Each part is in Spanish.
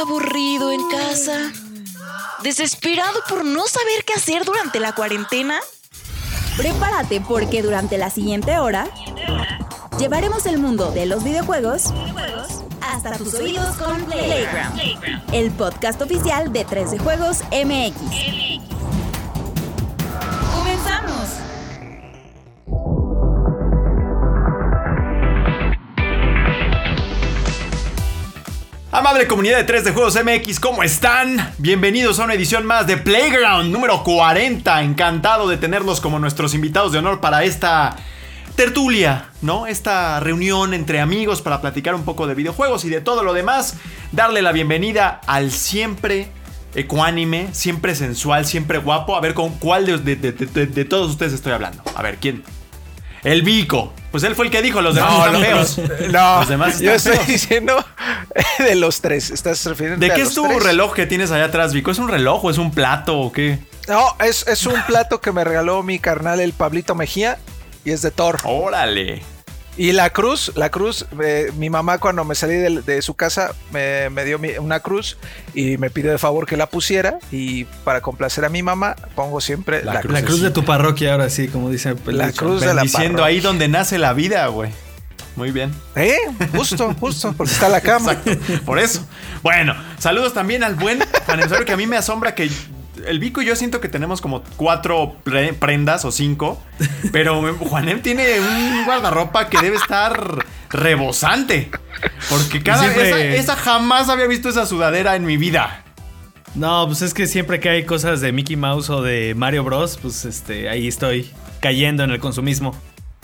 aburrido en casa, desesperado por no saber qué hacer durante la cuarentena. Prepárate porque durante la siguiente hora llevaremos el mundo de los videojuegos hasta tus oídos con Playground, el podcast oficial de 13 Juegos MX. Amable comunidad de 3 de Juegos MX, ¿cómo están? Bienvenidos a una edición más de Playground número 40. Encantado de tenerlos como nuestros invitados de honor para esta tertulia, ¿no? Esta reunión entre amigos para platicar un poco de videojuegos y de todo lo demás. Darle la bienvenida al siempre ecuánime, siempre sensual, siempre guapo. A ver con cuál de, de- de- de- de todos ustedes estoy hablando. A ver, ¿quién? El Vico. Pues él fue el que dijo, los demás están feos. No, Los demás yo están estoy feos. diciendo de los tres. ¿Estás refiriendo ¿De qué es tu tres? reloj que tienes allá atrás, Vico? ¿Es un reloj o es un plato o qué? No, es, es un plato que me regaló mi carnal el Pablito Mejía y es de Thor. Órale. Y la cruz, la cruz, eh, mi mamá cuando me salí de, de su casa me, me dio mi- una cruz y me pidió de favor que la pusiera y para complacer a mi mamá pongo siempre La la, cruz. La cruz de tu parroquia, ahora sí, como dice el La dicho. cruz de la Diciendo ahí donde nace la vida, güey. Muy bien. ¿Eh? Justo, justo, porque está la cama. Exacto. Por eso. Bueno, saludos también al buen aniversario que a mí me asombra que el Vico y yo siento que tenemos como cuatro pre- prendas o cinco. Pero Juanem tiene un guardarropa que debe estar rebosante. Porque cada Siempre- esa, esa jamás había visto esa sudadera en mi vida. No, pues es que siempre que hay cosas de Mickey Mouse o de Mario Bros, pues este, ahí estoy cayendo en el consumismo.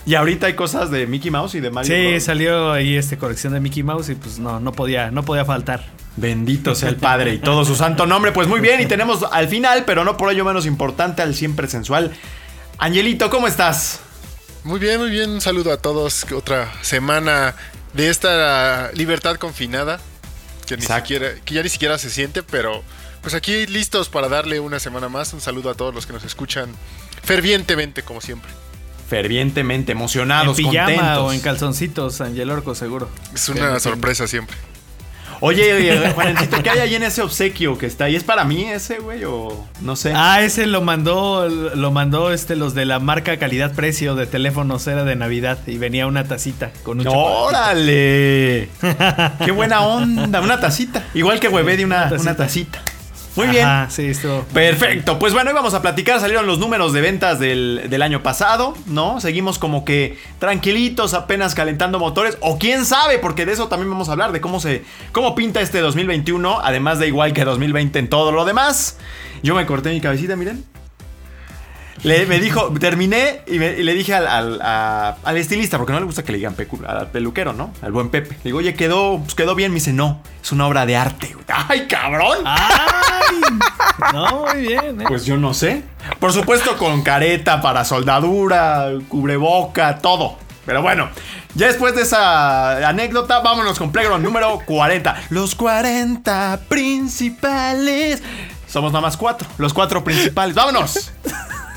Y ahorita hay cosas de Mickey Mouse y de Mario. Sí, Bros. salió ahí este colección de Mickey Mouse y pues no, no podía, no podía faltar. Bendito sea el Padre y todo su santo nombre. Pues muy bien, y tenemos al final, pero no por ello menos importante, al siempre sensual. Angelito, ¿cómo estás? Muy bien, muy bien. Un saludo a todos. Otra semana de esta libertad confinada. Que, ni Exacto. siquiera, que ya ni siquiera se siente, pero pues aquí listos para darle una semana más. Un saludo a todos los que nos escuchan fervientemente, como siempre. Fervientemente, emocionados, en pijama contentos. o en calzoncitos, Angel Orco, seguro. Es una sorpresa siempre. Oye, oye, Juanencito, ¿qué hay ahí en ese obsequio que está ahí? ¿Es para mí ese, güey? O no sé. Ah, ese lo mandó, lo mandó este, los de la marca calidad-precio de teléfonos, era de Navidad y venía una tacita con un. ¡Órale! ¡Qué buena onda! Una tacita. Igual que huevé de una, Una una tacita. Muy bien. Ajá, sí, estuvo. Perfecto, pues bueno, hoy vamos a platicar, salieron los números de ventas del, del año pasado, ¿no? Seguimos como que tranquilitos, apenas calentando motores, o quién sabe, porque de eso también vamos a hablar, de cómo se, cómo pinta este 2021, además de igual que 2020 en todo lo demás. Yo me corté mi cabecita, miren. Le, me dijo, terminé y, me- y le dije al, al- a- al estilista, porque no le gusta que le digan pecu- al peluquero, ¿no? Al buen Pepe. Le digo, oye, quedó, pues quedó bien. Me dice, no, es una obra de arte. ¡Ay, cabrón! ¡Ay! No, muy bien, ¿eh? Pues yo no sé. Por supuesto con careta para soldadura, cubreboca, todo. Pero bueno, ya después de esa anécdota, vámonos con Playground número 40. Los 40 principales. Somos nada más cuatro. Los cuatro principales. ¡Vámonos!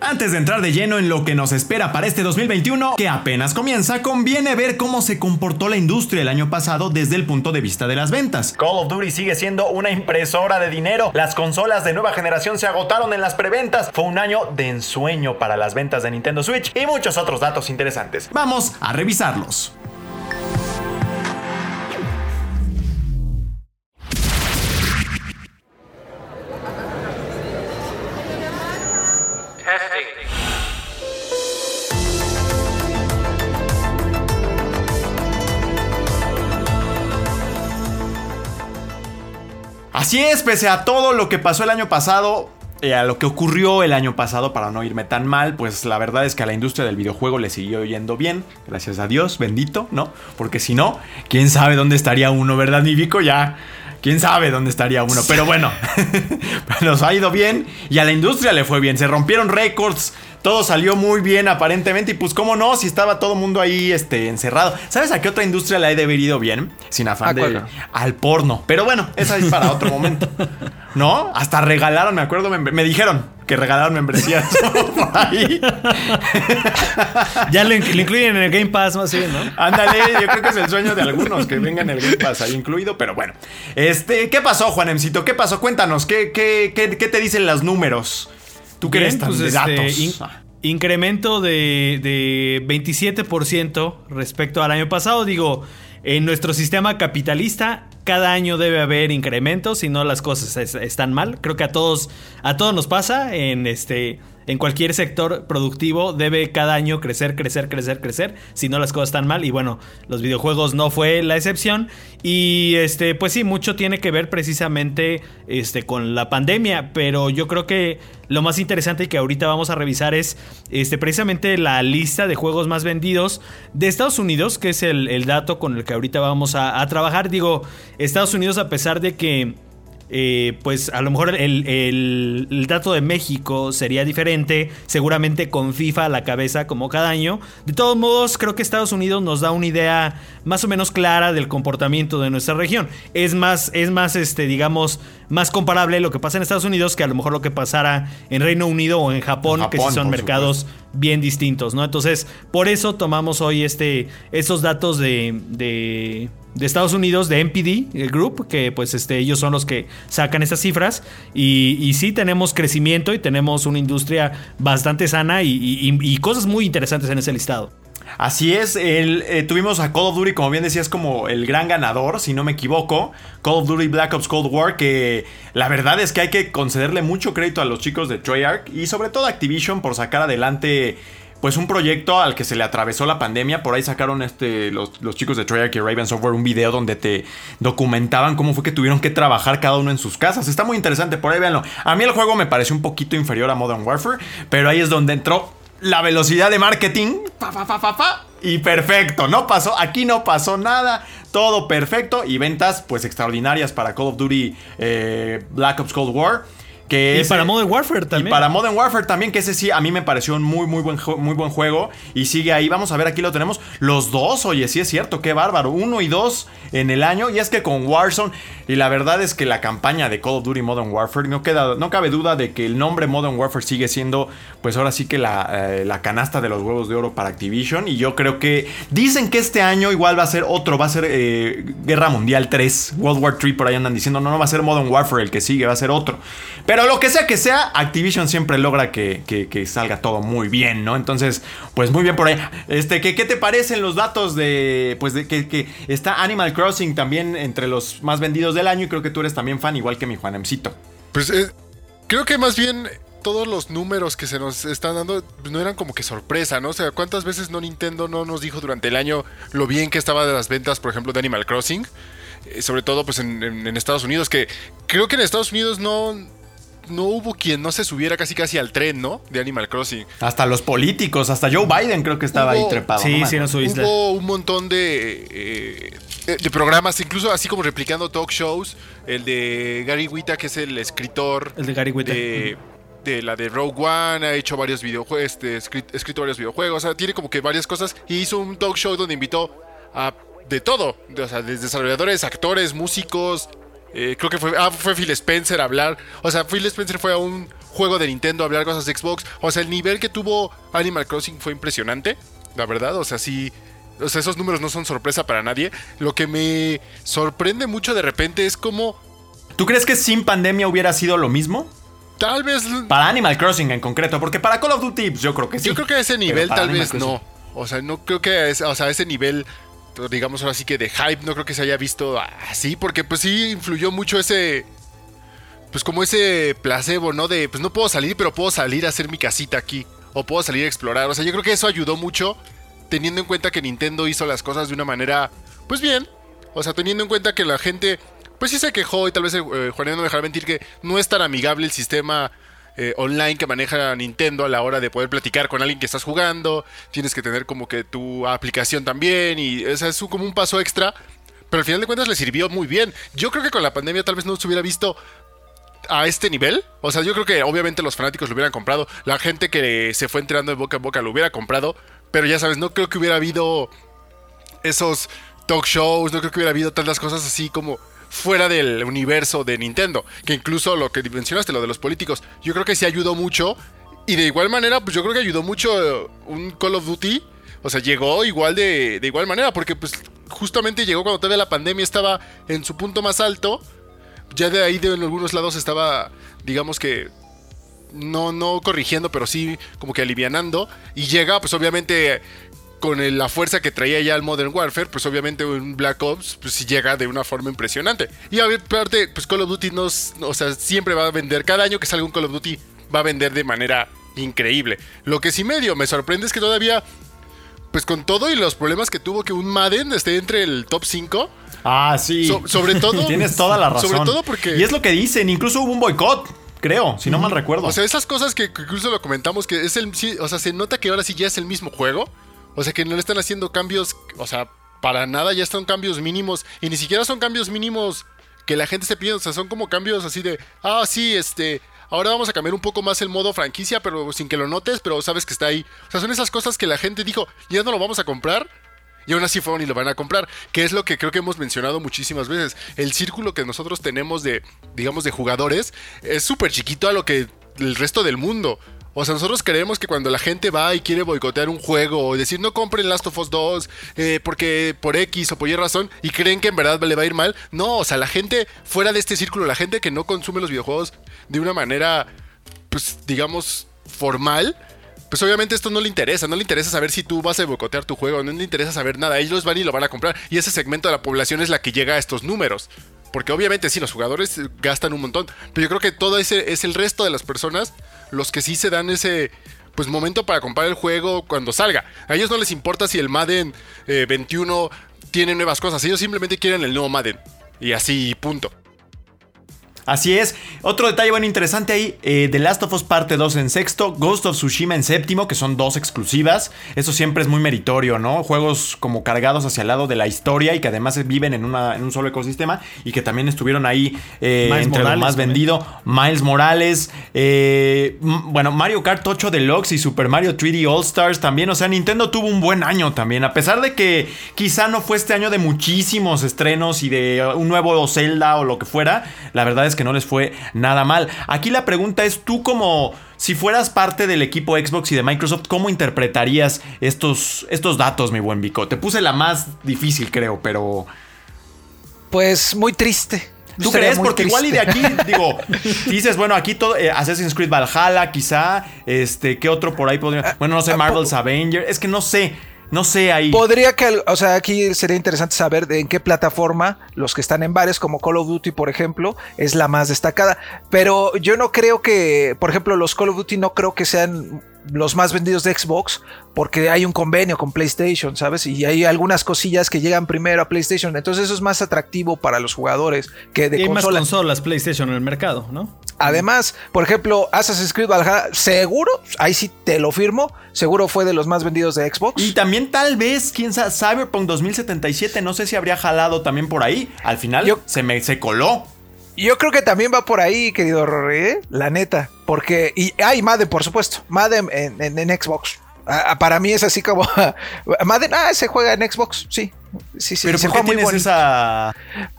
Antes de entrar de lleno en lo que nos espera para este 2021, que apenas comienza, conviene ver cómo se comportó la industria el año pasado desde el punto de vista de las ventas. Call of Duty sigue siendo una impresora de dinero. Las consolas de nueva generación se agotaron en las preventas. Fue un año de ensueño para las ventas de Nintendo Switch y muchos otros datos interesantes. Vamos a revisarlos. Así es, pese a todo lo que pasó el año pasado, eh, a lo que ocurrió el año pasado, para no irme tan mal, pues la verdad es que a la industria del videojuego le siguió yendo bien, gracias a Dios, bendito, ¿no? Porque si no, quién sabe dónde estaría uno, ¿verdad, mi Vico? Ya, quién sabe dónde estaría uno, pero bueno, nos ha ido bien y a la industria le fue bien, se rompieron récords todo salió muy bien aparentemente y pues cómo no, si estaba todo el mundo ahí este, encerrado. ¿Sabes a qué otra industria le ha de haber ido bien? Sin afán ¿A de... cuál? Al porno. Pero bueno, esa es para otro momento. ¿No? Hasta regalaron, me acuerdo, me, me dijeron que regalaron membresías por ahí. Ya lo incluyen en el Game Pass más bien, ¿no? Ándale, yo creo que es el sueño de algunos que vengan el Game Pass ahí incluido, pero bueno. Este, ¿qué pasó, Juanemcito? ¿Qué pasó? Cuéntanos, ¿qué, qué, qué, qué te dicen los números? Tú que Bien, eres tan pues, de este, datos. in- incremento de, de 27% respecto al año pasado. Digo, en nuestro sistema capitalista, cada año debe haber incrementos, si no las cosas es- están mal. Creo que a todos, a todos nos pasa en este. En cualquier sector productivo debe cada año crecer, crecer, crecer, crecer, si no las cosas están mal. Y bueno, los videojuegos no fue la excepción. Y este, pues sí, mucho tiene que ver precisamente este, con la pandemia. Pero yo creo que lo más interesante que ahorita vamos a revisar es este, precisamente la lista de juegos más vendidos de Estados Unidos, que es el, dato con el que ahorita vamos a trabajar. Digo, Estados Unidos, a pesar de que eh, pues a lo mejor el, el- el dato de México sería diferente, seguramente con FIFA a la cabeza como cada año. De todos modos, creo que Estados Unidos nos da una idea más o menos clara del comportamiento de nuestra región. Es más, es más, este, digamos, más comparable lo que pasa en Estados Unidos que a lo mejor lo que pasara en Reino Unido o en Japón, En que sí son mercados bien distintos, ¿no? Entonces, por eso tomamos hoy este, estos datos de, de, de Estados Unidos, de MPD Group, que pues este, ellos son los que sacan estas cifras. Y, sí tenemos crecimiento y tenemos una industria bastante sana y cosas muy interesantes en ese listado. Así es, el, eh, tuvimos a Call of Duty, como bien decías, como el gran ganador, si no me equivoco. Call of Duty Black Ops Cold War, que la verdad es que hay que concederle mucho crédito a los chicos de Treyarch y sobre todo a Activision por sacar adelante pues un proyecto al que se le atravesó la pandemia. Por ahí sacaron este, los, los chicos de Treyarch y Raven Software un video donde te documentaban cómo fue que tuvieron que trabajar cada uno en sus casas. Está muy interesante, por ahí véanlo. A mí el juego me pareció un poquito inferior a Modern Warfare, pero ahí es donde entró la velocidad de marketing. Pa, pa, pa, pa, y perfecto, no pasó, aquí no pasó nada, todo perfecto y ventas pues extraordinarias para Call of Duty eh, Black Ops Cold War. Que Y ese- para Modern Warfare también. y para Modern Warfare también, que ese sí, a mí me pareció un muy, muy buen, muy buen juego. Y sigue ahí, vamos a ver, aquí lo tenemos. Los dos, oye, sí es cierto, qué bárbaro. Uno y dos en el año. Y es que con Warzone, y la verdad es que la campaña de Call of Duty Modern Warfare, no, queda, no cabe duda de que el nombre Modern Warfare sigue siendo, pues ahora sí que la, eh, la canasta de los huevos de oro para Activision. Y yo creo que dicen que este año igual va a ser otro, va a ser eh, Guerra Mundial 3, World War 3, por ahí andan diciendo, no, no va a ser Modern Warfare el que sigue, va a ser otro. Pero lo que sea que sea, Activision siempre logra que, que- salga todo muy bien, ¿no? Entonces, pues muy bien por ahí. Este, ¿qué, qué te parecen los datos de, pues de que, que está Animal Crossing también entre los más vendidos del año? Y creo que tú eres también fan, igual que mi Juanemcito. Pues eh, creo que más bien todos los números que se nos están dando pues, no eran como que sorpresa, ¿no? O sea, ¿cuántas veces no Nintendo no nos dijo durante el año lo bien que estaba de las ventas, por ejemplo, de Animal Crossing? Eh, sobre todo pues en- en Estados Unidos, que creo que en Estados Unidos no, no hubo quien no se subiera casi casi al tren, ¿no? De Animal Crossing. Hasta los políticos, hasta Joe Biden creo que estaba ahí trepado. Sí, ¿no, sí, mano? en su isla. Hubo un montón de, eh, de programas, incluso así como replicando talk shows. El de Gary Wita, que es el escritor El de Gary Whitta. de, de la de Rogue One, ha hecho varios videojuegos, este, escrit- escrito varios videojuegos, o sea, tiene como que varias cosas. Y hizo un talk show donde invitó a de todo, de- o sea, desde desarrolladores, actores, músicos. Eh, creo que fue, ah, fue Phil Spencer a hablar. O sea, Phil Spencer fue a un juego de Nintendo a hablar cosas de Xbox. O sea, el nivel que tuvo Animal Crossing fue impresionante, la verdad. O sea, sí. O sea, esos números no son sorpresa para nadie. Lo que me sorprende mucho de repente es como. ¿Tú crees que sin pandemia hubiera sido lo mismo? Tal vez. Para Animal Crossing en concreto, porque para Call of Duty pues, yo creo que sí. Yo creo que a ese nivel tal Animal vez Crossing- no. O sea, no creo que a ese, o sea, a ese nivel, digamos ahora sí que de hype, no creo que se haya visto así, porque pues sí influyó mucho ese, pues como ese placebo, ¿no? De, pues no puedo salir, pero puedo salir a hacer mi casita aquí, o puedo salir a explorar. O sea, yo creo que eso ayudó mucho, teniendo en cuenta que Nintendo hizo las cosas de una manera, pues bien. O sea, teniendo en cuenta que la gente, pues sí se quejó y tal vez eh, Juanito no dejará mentir que no es tan amigable el sistema eh, online que maneja Nintendo a la hora de poder platicar con alguien que estás jugando. Tienes que tener como que tu aplicación también y es como un paso extra. Pero al final de cuentas le sirvió muy bien. Yo creo que con la pandemia tal vez no se hubiera visto a este nivel. O sea, yo creo que obviamente los fanáticos lo hubieran comprado. La gente que se fue enterando de boca en boca lo hubiera comprado. Pero ya sabes, no creo que hubiera habido esos talk shows, no creo que hubiera habido tantas cosas así como fuera del universo de Nintendo. Que incluso lo que mencionaste, lo de los políticos, yo creo que sí ayudó mucho. Y de igual manera, pues yo creo que ayudó mucho eh, un Call of Duty. O sea, llegó igual de, de igual manera, porque pues justamente llegó cuando todavía la pandemia estaba en su punto más alto. Ya de ahí de en algunos lados estaba, digamos que no, no corrigiendo, pero sí como que alivianando. Y llega, pues obviamente, con el- la fuerza que traía ya el Modern Warfare, pues obviamente un Black Ops, pues sí llega de una forma impresionante. Y aparte, pues Call of Duty nos, o sea, siempre va a vender, cada año que salga un Call of Duty va a vender de manera increíble. Lo que sí medio me sorprende es que todavía, pues con todo y los problemas que tuvo que un Madden esté entre el top 5. Ah, sí. So- sobre todo- Tienes toda la razón. sobre todo porque- Y es lo que dicen, incluso hubo un boicot, creo, si no mal recuerdo. O sea, esas cosas que incluso lo comentamos, que es el. sí, o sea, se nota que ahora sí ya es el mismo juego. O sea, que no le están haciendo cambios. O sea, para nada, ya están cambios mínimos. Y ni siquiera son cambios mínimos que la gente esté pidiendo. O sea, son como cambios así de. Ah, sí, este. Ahora vamos a cambiar un poco más el modo franquicia, pero sin que lo notes, pero sabes que está ahí. O sea, son esas cosas que la gente dijo, ya no lo vamos a comprar. Y aún así fueron y lo van a comprar. Que es lo que creo que hemos mencionado muchísimas veces. El círculo que nosotros tenemos de, digamos, de jugadores es súper chiquito a lo que el resto del mundo. O sea, nosotros creemos que cuando la gente va y quiere boicotear un juego o decir no compren Last of Us 2 eh, porque por X o por Y razón y creen que en verdad le va a ir mal. No, o sea, la gente fuera de este círculo, la gente que no consume los videojuegos de una manera, pues digamos, formal, pues obviamente esto no le interesa, no le interesa saber si tú vas a boicotear tu juego, no le interesa saber nada, ellos van y lo van a comprar y ese segmento de la población es la que llega a estos números. Porque obviamente sí, los jugadores gastan un montón, pero yo creo que todo ese es el resto de las personas los que sí se dan ese pues momento para comprar el juego cuando salga. A ellos no les importa si el Madden eh, 21 tiene nuevas cosas, ellos simplemente quieren el nuevo Madden. Y así, punto. Así es. Otro detalle bueno interesante ahí, eh, The Last of Us Parte 2 en sexto, Ghost of Tsushima en séptimo, que son dos exclusivas. Eso siempre es muy meritorio, ¿no? Juegos como cargados hacia el lado de la historia y que además viven en, una- en un solo ecosistema y que también estuvieron ahí eh, entre Morales lo más vendido. Miles Morales, eh, bueno, Mario Kart 8 Deluxe y Super Mario 3D All Stars también. O sea, Nintendo tuvo un buen año también, a pesar de que quizá no fue este año de muchísimos estrenos y de un nuevo Zelda o lo que fuera. La verdad es que no les fue nada mal. Aquí la pregunta es, tú como... Si fueras parte del equipo Xbox y de Microsoft, ¿cómo interpretarías estos, estos datos, mi buen Vico? Te puse la más difícil, creo, pero... Pues muy triste. ¿Tú crees? Porque igual y de aquí, digo, dices, bueno, aquí todo, eh, Assassin's Creed Valhalla, quizá, este, ¿qué otro por ahí podría? Bueno, no sé, Marvel's po- Avenger, es que no sé, no sé ahí. Podría que, o sea, aquí sería interesante saber de en qué plataforma los que están en varios, como Call of Duty, por ejemplo, es la más destacada. Pero yo no creo que, por ejemplo, los Call of Duty no creo que sean los más vendidos de Xbox, porque hay un convenio con PlayStation, ¿sabes? Y hay algunas cosillas que llegan primero a PlayStation. Entonces eso es más atractivo para los jugadores que de Y hay más consola. consolas PlayStation en el mercado, ¿no? Además, por ejemplo, Assassin's Creed Valhalla, seguro, ahí sí te lo firmo, seguro fue de los más vendidos de Xbox. Y también tal vez, quién sabe, Cyberpunk 2077, no sé si habría jalado también por ahí. Al final Yo- se me se coló. Yo creo que también va por ahí, querido Rory, ¿eh? la neta. Porque. Y hay Madden, por supuesto. Madden en, en- en Xbox. Ah, para mí es así como. Madden, ah, se juega en Xbox, sí. Sí, sí, Pero se ¿por qué tienes esa...?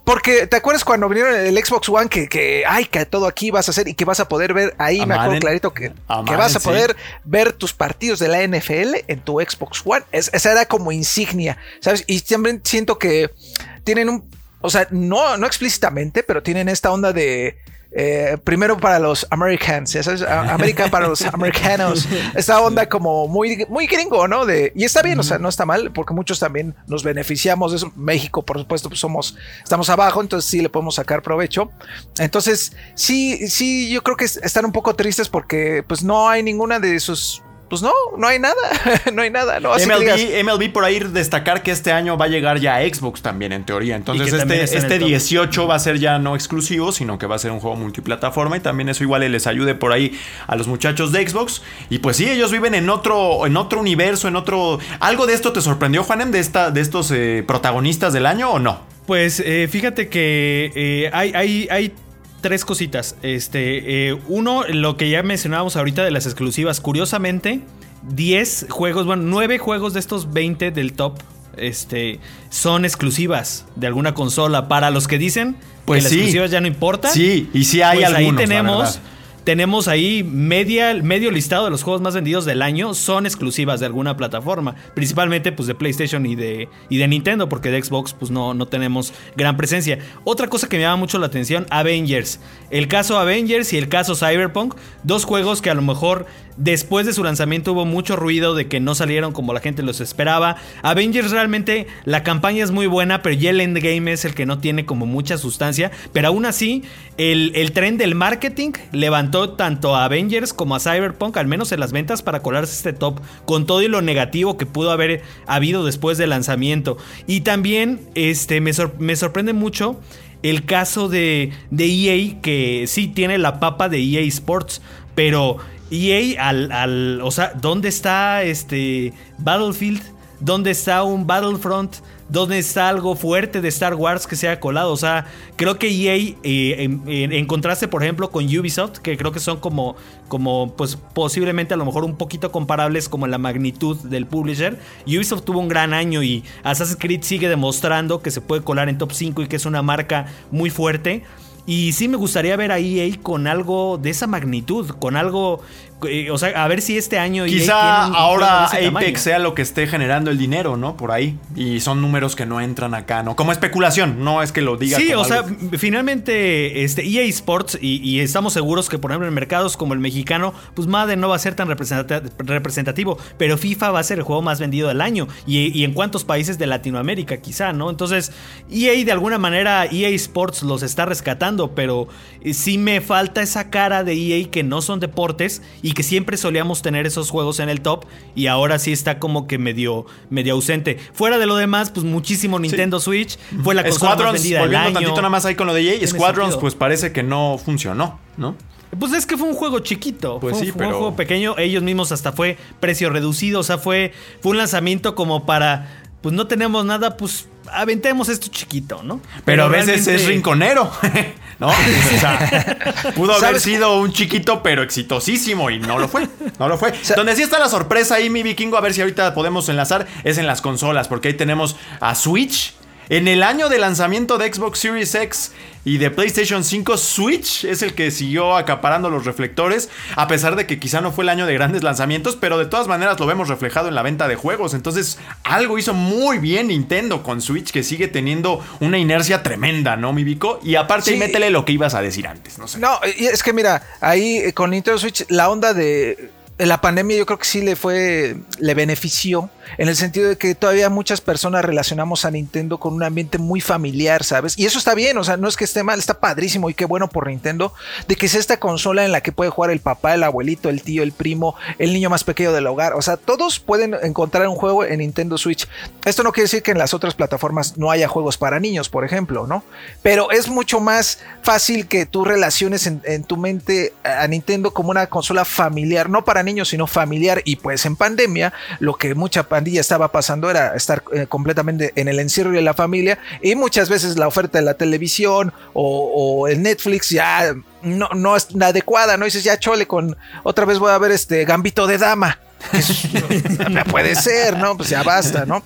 Porque, ¿te acuerdas cuando vinieron el Xbox One que, que, ay, que todo aquí vas a hacer y que vas a poder ver ahí, A me acuerdo Madden. clarito que, A que Madden, vas a sí. poder ver tus partidos de la NFL en tu Xbox One. Es- esa era como insignia, ¿sabes? Y también siento que tienen un, o sea, no, no explícitamente, pero tienen esta onda de... eh, primero para los Americans, ya sabes, América para los americanos. Esta onda como muy, muy gringo, ¿no? De, y está bien, o sea, no está mal, porque muchos también nos beneficiamos de eso. México, por supuesto, pues somos, estamos abajo, entonces sí le podemos sacar provecho. Entonces, sí, sí, yo creo que es- están un poco tristes porque pues no hay ninguna de sus. Pues no, no hay nada, no hay nada, no. Así que digas, MLB, MLB por ahí destacar que este año va a llegar ya a Xbox también, en teoría. Entonces, este, este top. 18 va a ser ya no exclusivo, sino que va a ser un juego multiplataforma. Y también eso igual les ayude por ahí a los muchachos de Xbox. Y pues sí, ellos viven en otro, en otro universo, en otro. ¿Algo de esto te sorprendió, Juanem, de, esta, de estos eh, protagonistas del año o no? Pues eh, fíjate que eh, hay, hay, hay tres cositas. Este, eh, uno, lo que ya mencionábamos ahorita de las exclusivas. Curiosamente, 10 juegos, bueno, 9 juegos de estos 20 del top este, son exclusivas de alguna consola. Para los que dicen Pues que las sí. exclusivas ya no importan. Sí, y sí hay pues algunos, ahí tenemos. Tenemos ahí media, medio listado de los juegos más vendidos del año son exclusivas de alguna plataforma. Principalmente pues de PlayStation y de, y de Nintendo, porque de Xbox pues no, no tenemos gran presencia. Otra cosa que me llama mucho la atención, Avengers. El caso Avengers y el caso Cyberpunk. Dos juegos que a lo mejor después de su lanzamiento hubo mucho ruido de que no salieron como la gente los esperaba. Avengers realmente la campaña es muy buena, pero ya el endgame es el que no tiene como mucha sustancia. Pero aún así, el, el tren del marketing levantó tanto a Avengers como a Cyberpunk, al menos en las ventas, para colarse este top, con todo y lo negativo que pudo haber habido después del lanzamiento. Y también este, me, sor- me sorprende mucho el caso de, de EA, que sí tiene la papa de EA Sports, pero EA al, al- o sea, ¿dónde está este Battlefield? ¿Dónde está un Battlefront? ¿Dónde está algo fuerte de Star Wars que se ha colado? O sea, creo que EA, eh, en, contraste, por ejemplo, con Ubisoft, que creo que son como, como, pues posiblemente a lo mejor un poquito comparables como en la magnitud del publisher. Ubisoft tuvo un gran año y Assassin's Creed sigue demostrando que se puede colar en top 5 y que es una marca muy fuerte. Y sí me gustaría ver a EA con algo de esa magnitud, con algo, eh, o sea, a ver si este año EA Quizá ahora de ese Apex tamaño. sea lo que esté generando el dinero, ¿no? Por ahí. Y son números que no entran acá, ¿no? Como especulación, no es que lo diga. Sí, o sea, finalmente este EA Sports y, y estamos seguros que por ejemplo en mercados como el mexicano, pues Madden no va a ser tan representativo, pero FIFA va a ser el juego más vendido del año y, y en cuántos países de Latinoamérica quizá, ¿no? Entonces EA de alguna manera EA Sports los está rescatando, pero eh, sí me falta esa cara de EA que no son deportes y que siempre solíamos tener esos juegos en el top y ahora sí está como que medio medio ausente. Fuera de lo demás, pues muchísimo Nintendo Switch fue la consola más vendida del volviendo año. tantito nada más ahí con lo de Tiene Squadrons sentido. pues parece que no funcionó, ¿no? Pues es que fue un juego chiquito. Pues fue, sí, fue pero- un juego pequeño. Ellos mismos hasta fue precio reducido. O sea, fue, fue un lanzamiento como para. Pues no tenemos nada, pues aventemos esto chiquito, ¿no? Pero, a veces realmente- es rinconero, ¿no? O sea, pudo haber ¿Sabes? sido un chiquito pero exitosísimo y no lo fue, no lo fue. sea- Donde sí está la sorpresa ahí, mi vikingo, a ver si ahorita podemos enlazar, es en las consolas, porque ahí tenemos a Switch. En el año de lanzamiento de Xbox Series X y de PlayStation 5, Switch es el que siguió acaparando los reflectores, a pesar de que quizá no fue el año de grandes lanzamientos, pero de todas maneras lo vemos reflejado en la venta de juegos. Entonces, algo hizo muy bien Nintendo con Switch, que sigue teniendo una inercia tremenda, ¿no, mi Vico? Y aparte, Sí. métele lo que ibas a decir antes, no sé. No, es que mira, ahí eh, con Nintendo Switch, la onda de la pandemia yo creo que sí le fue, le benefició, en el sentido de que todavía muchas personas relacionamos a Nintendo con un ambiente muy familiar, ¿sabes? Y eso está bien, o sea, no es que esté mal, está padrísimo y qué bueno por Nintendo, de que sea esta consola en la que puede jugar el papá, el abuelito, el tío, el primo, el niño más pequeño del hogar, o sea, todos pueden encontrar un juego en Nintendo Switch. Esto no quiere decir que en las otras plataformas no haya juegos para niños, por ejemplo, ¿no? Pero es mucho más fácil que tú relaciones en, tu mente a Nintendo como una consola familiar, no para niños, sino familiar. Y pues en pandemia, lo que mucha pandilla estaba pasando era estar eh, completamente en el encierro de la familia y muchas veces la oferta de la televisión o, el Netflix ya no, no es adecuada, ¿no? dices, ya chole, con otra vez voy a ver este Gambito de Dama. Que es- no puede ser, ¿no? Pues ya basta, ¿no?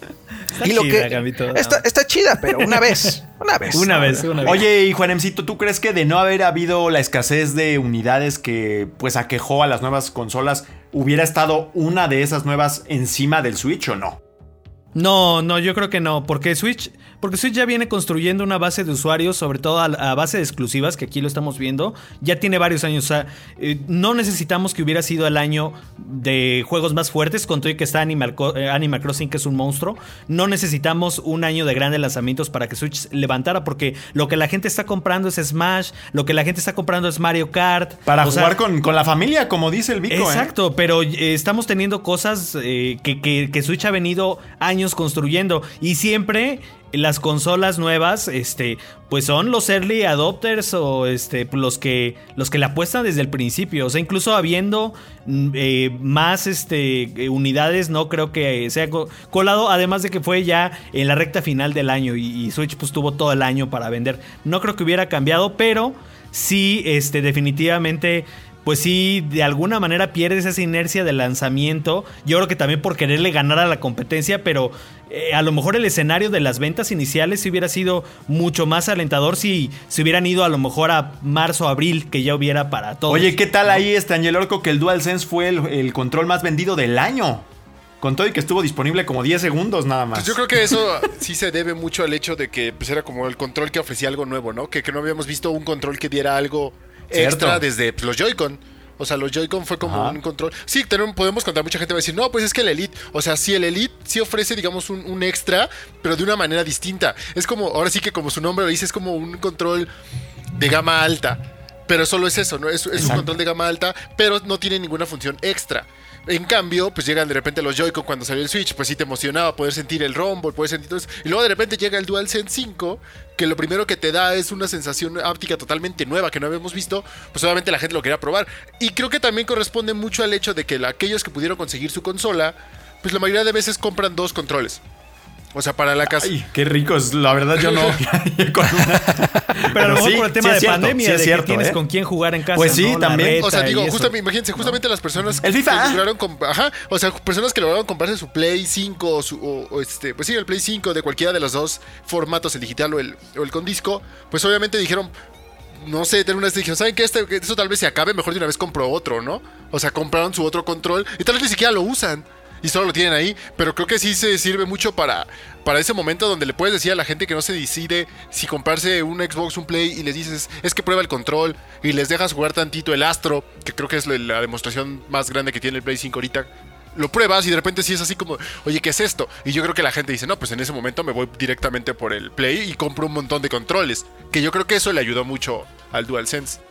Está y lo chida, que está, está chida, pero una vez, una vez. Una vez, una vez. Oye, y Juanemcito, ¿tú crees que de no haber habido la escasez de unidades que pues aquejó a las nuevas consolas, hubiera estado una de esas nuevas encima del Switch o no? No, no, yo creo que no, porque Switch, porque Switch ya viene construyendo una base de usuarios, sobre todo a, a base de exclusivas, que aquí lo estamos viendo, ya tiene varios años, o sea, eh, no necesitamos que hubiera sido el año de juegos más fuertes, con todo y que está Animal, eh, Animal Crossing, que es un monstruo, no necesitamos un año de grandes lanzamientos para que Switch levantara, porque lo que la gente está comprando es Smash, lo que la gente está comprando es Mario Kart. Para sea, jugar con, con la familia, como dice el Vico, ¿eh? Exacto, pero estamos teniendo cosas eh, que, que- que Switch ha venido años construyendo y siempre las consolas nuevas, este, pues son los early adopters o este, los que los que le apuestan desde el principio. O sea, incluso habiendo mm, eh, más este, unidades, no creo que sea co- colado. Además de que fue ya en la recta final del año y, y Switch pues tuvo todo el año para vender. No creo que hubiera cambiado, pero sí, este, definitivamente pues sí, de alguna manera pierdes esa inercia de lanzamiento. Yo creo que también por quererle ganar a la competencia, pero eh, a lo mejor el escenario de las ventas iniciales sí hubiera sido mucho más alentador si se hubieran ido a lo mejor a marzo, abril, que ya hubiera para todos. Oye, ¿qué tal ahí este Angel Orco que el DualSense fue el, el control más vendido del año? Con todo y que estuvo disponible como 10 segundos nada más. Pues yo creo que eso sí se debe mucho al hecho de que pues, era como el control que ofrecía algo nuevo, ¿no? Que, que no habíamos visto un control que diera algo extra desde pues, los Joy-Con. O sea, los Joy-Con fue como Ajá. un control. Sí, tenemos- podemos contar, mucha gente va a decir, no, pues es que el Elite, o sea, sí, el Elite sí ofrece, digamos, un, un extra, pero de una manera distinta. Es como, ahora sí que como su nombre lo dice, es como un control de gama alta. Pero solo es eso, ¿no? Es, es un control de gama alta, pero no tiene ninguna función extra. En cambio, pues llegan de repente los Joy-Con cuando salió el Switch, pues sí te emocionaba poder sentir el rumble, poder sentir todo eso. Y luego de repente llega el DualSense 5, que lo primero que te da es una sensación áptica totalmente nueva que no habíamos visto, pues obviamente la gente lo quería probar. Y creo que también corresponde mucho al hecho de que aquellos que pudieron conseguir su consola, pues la mayoría de veces compran dos controles. O sea, para la casa. Ay, qué ricos. La verdad, yo no. Una- Pero a lo mejor sí, por el tema sí de cierto, pandemia, sí es de cierto, que tienes ¿eh? con quién jugar en casa. Pues sí, también. O sea, digo, justamente, imagínense, justamente las personas El FIFA. que lograron ajá, o sea, personas que lograron comprarse su Play 5 o, su- o- o este, pues sí, el Play 5 de cualquiera de los dos formatos, el digital o el, o el con disco, pues obviamente dijeron, no sé, de una vez dijeron, ¿saben qué? Este, que eso tal vez se acabe, mejor de una vez compro otro, ¿no? O sea, compraron su otro control y tal vez ni siquiera lo usan. Y solo lo tienen ahí, pero creo que sí se sirve mucho para, para ese momento donde le puedes decir a la gente que no se decide si comprarse un Xbox, un Play y les dices, es que prueba el control y les dejas jugar tantito el Astro, que creo que es la, demostración más grande que tiene el Play 5 ahorita. Lo pruebas y de repente sí es así como, oye, ¿qué es esto? Y yo creo que la gente dice, no, pues en ese momento me voy directamente por el Play y compro un montón de controles. Que yo creo que eso le ayudó mucho al DualSense.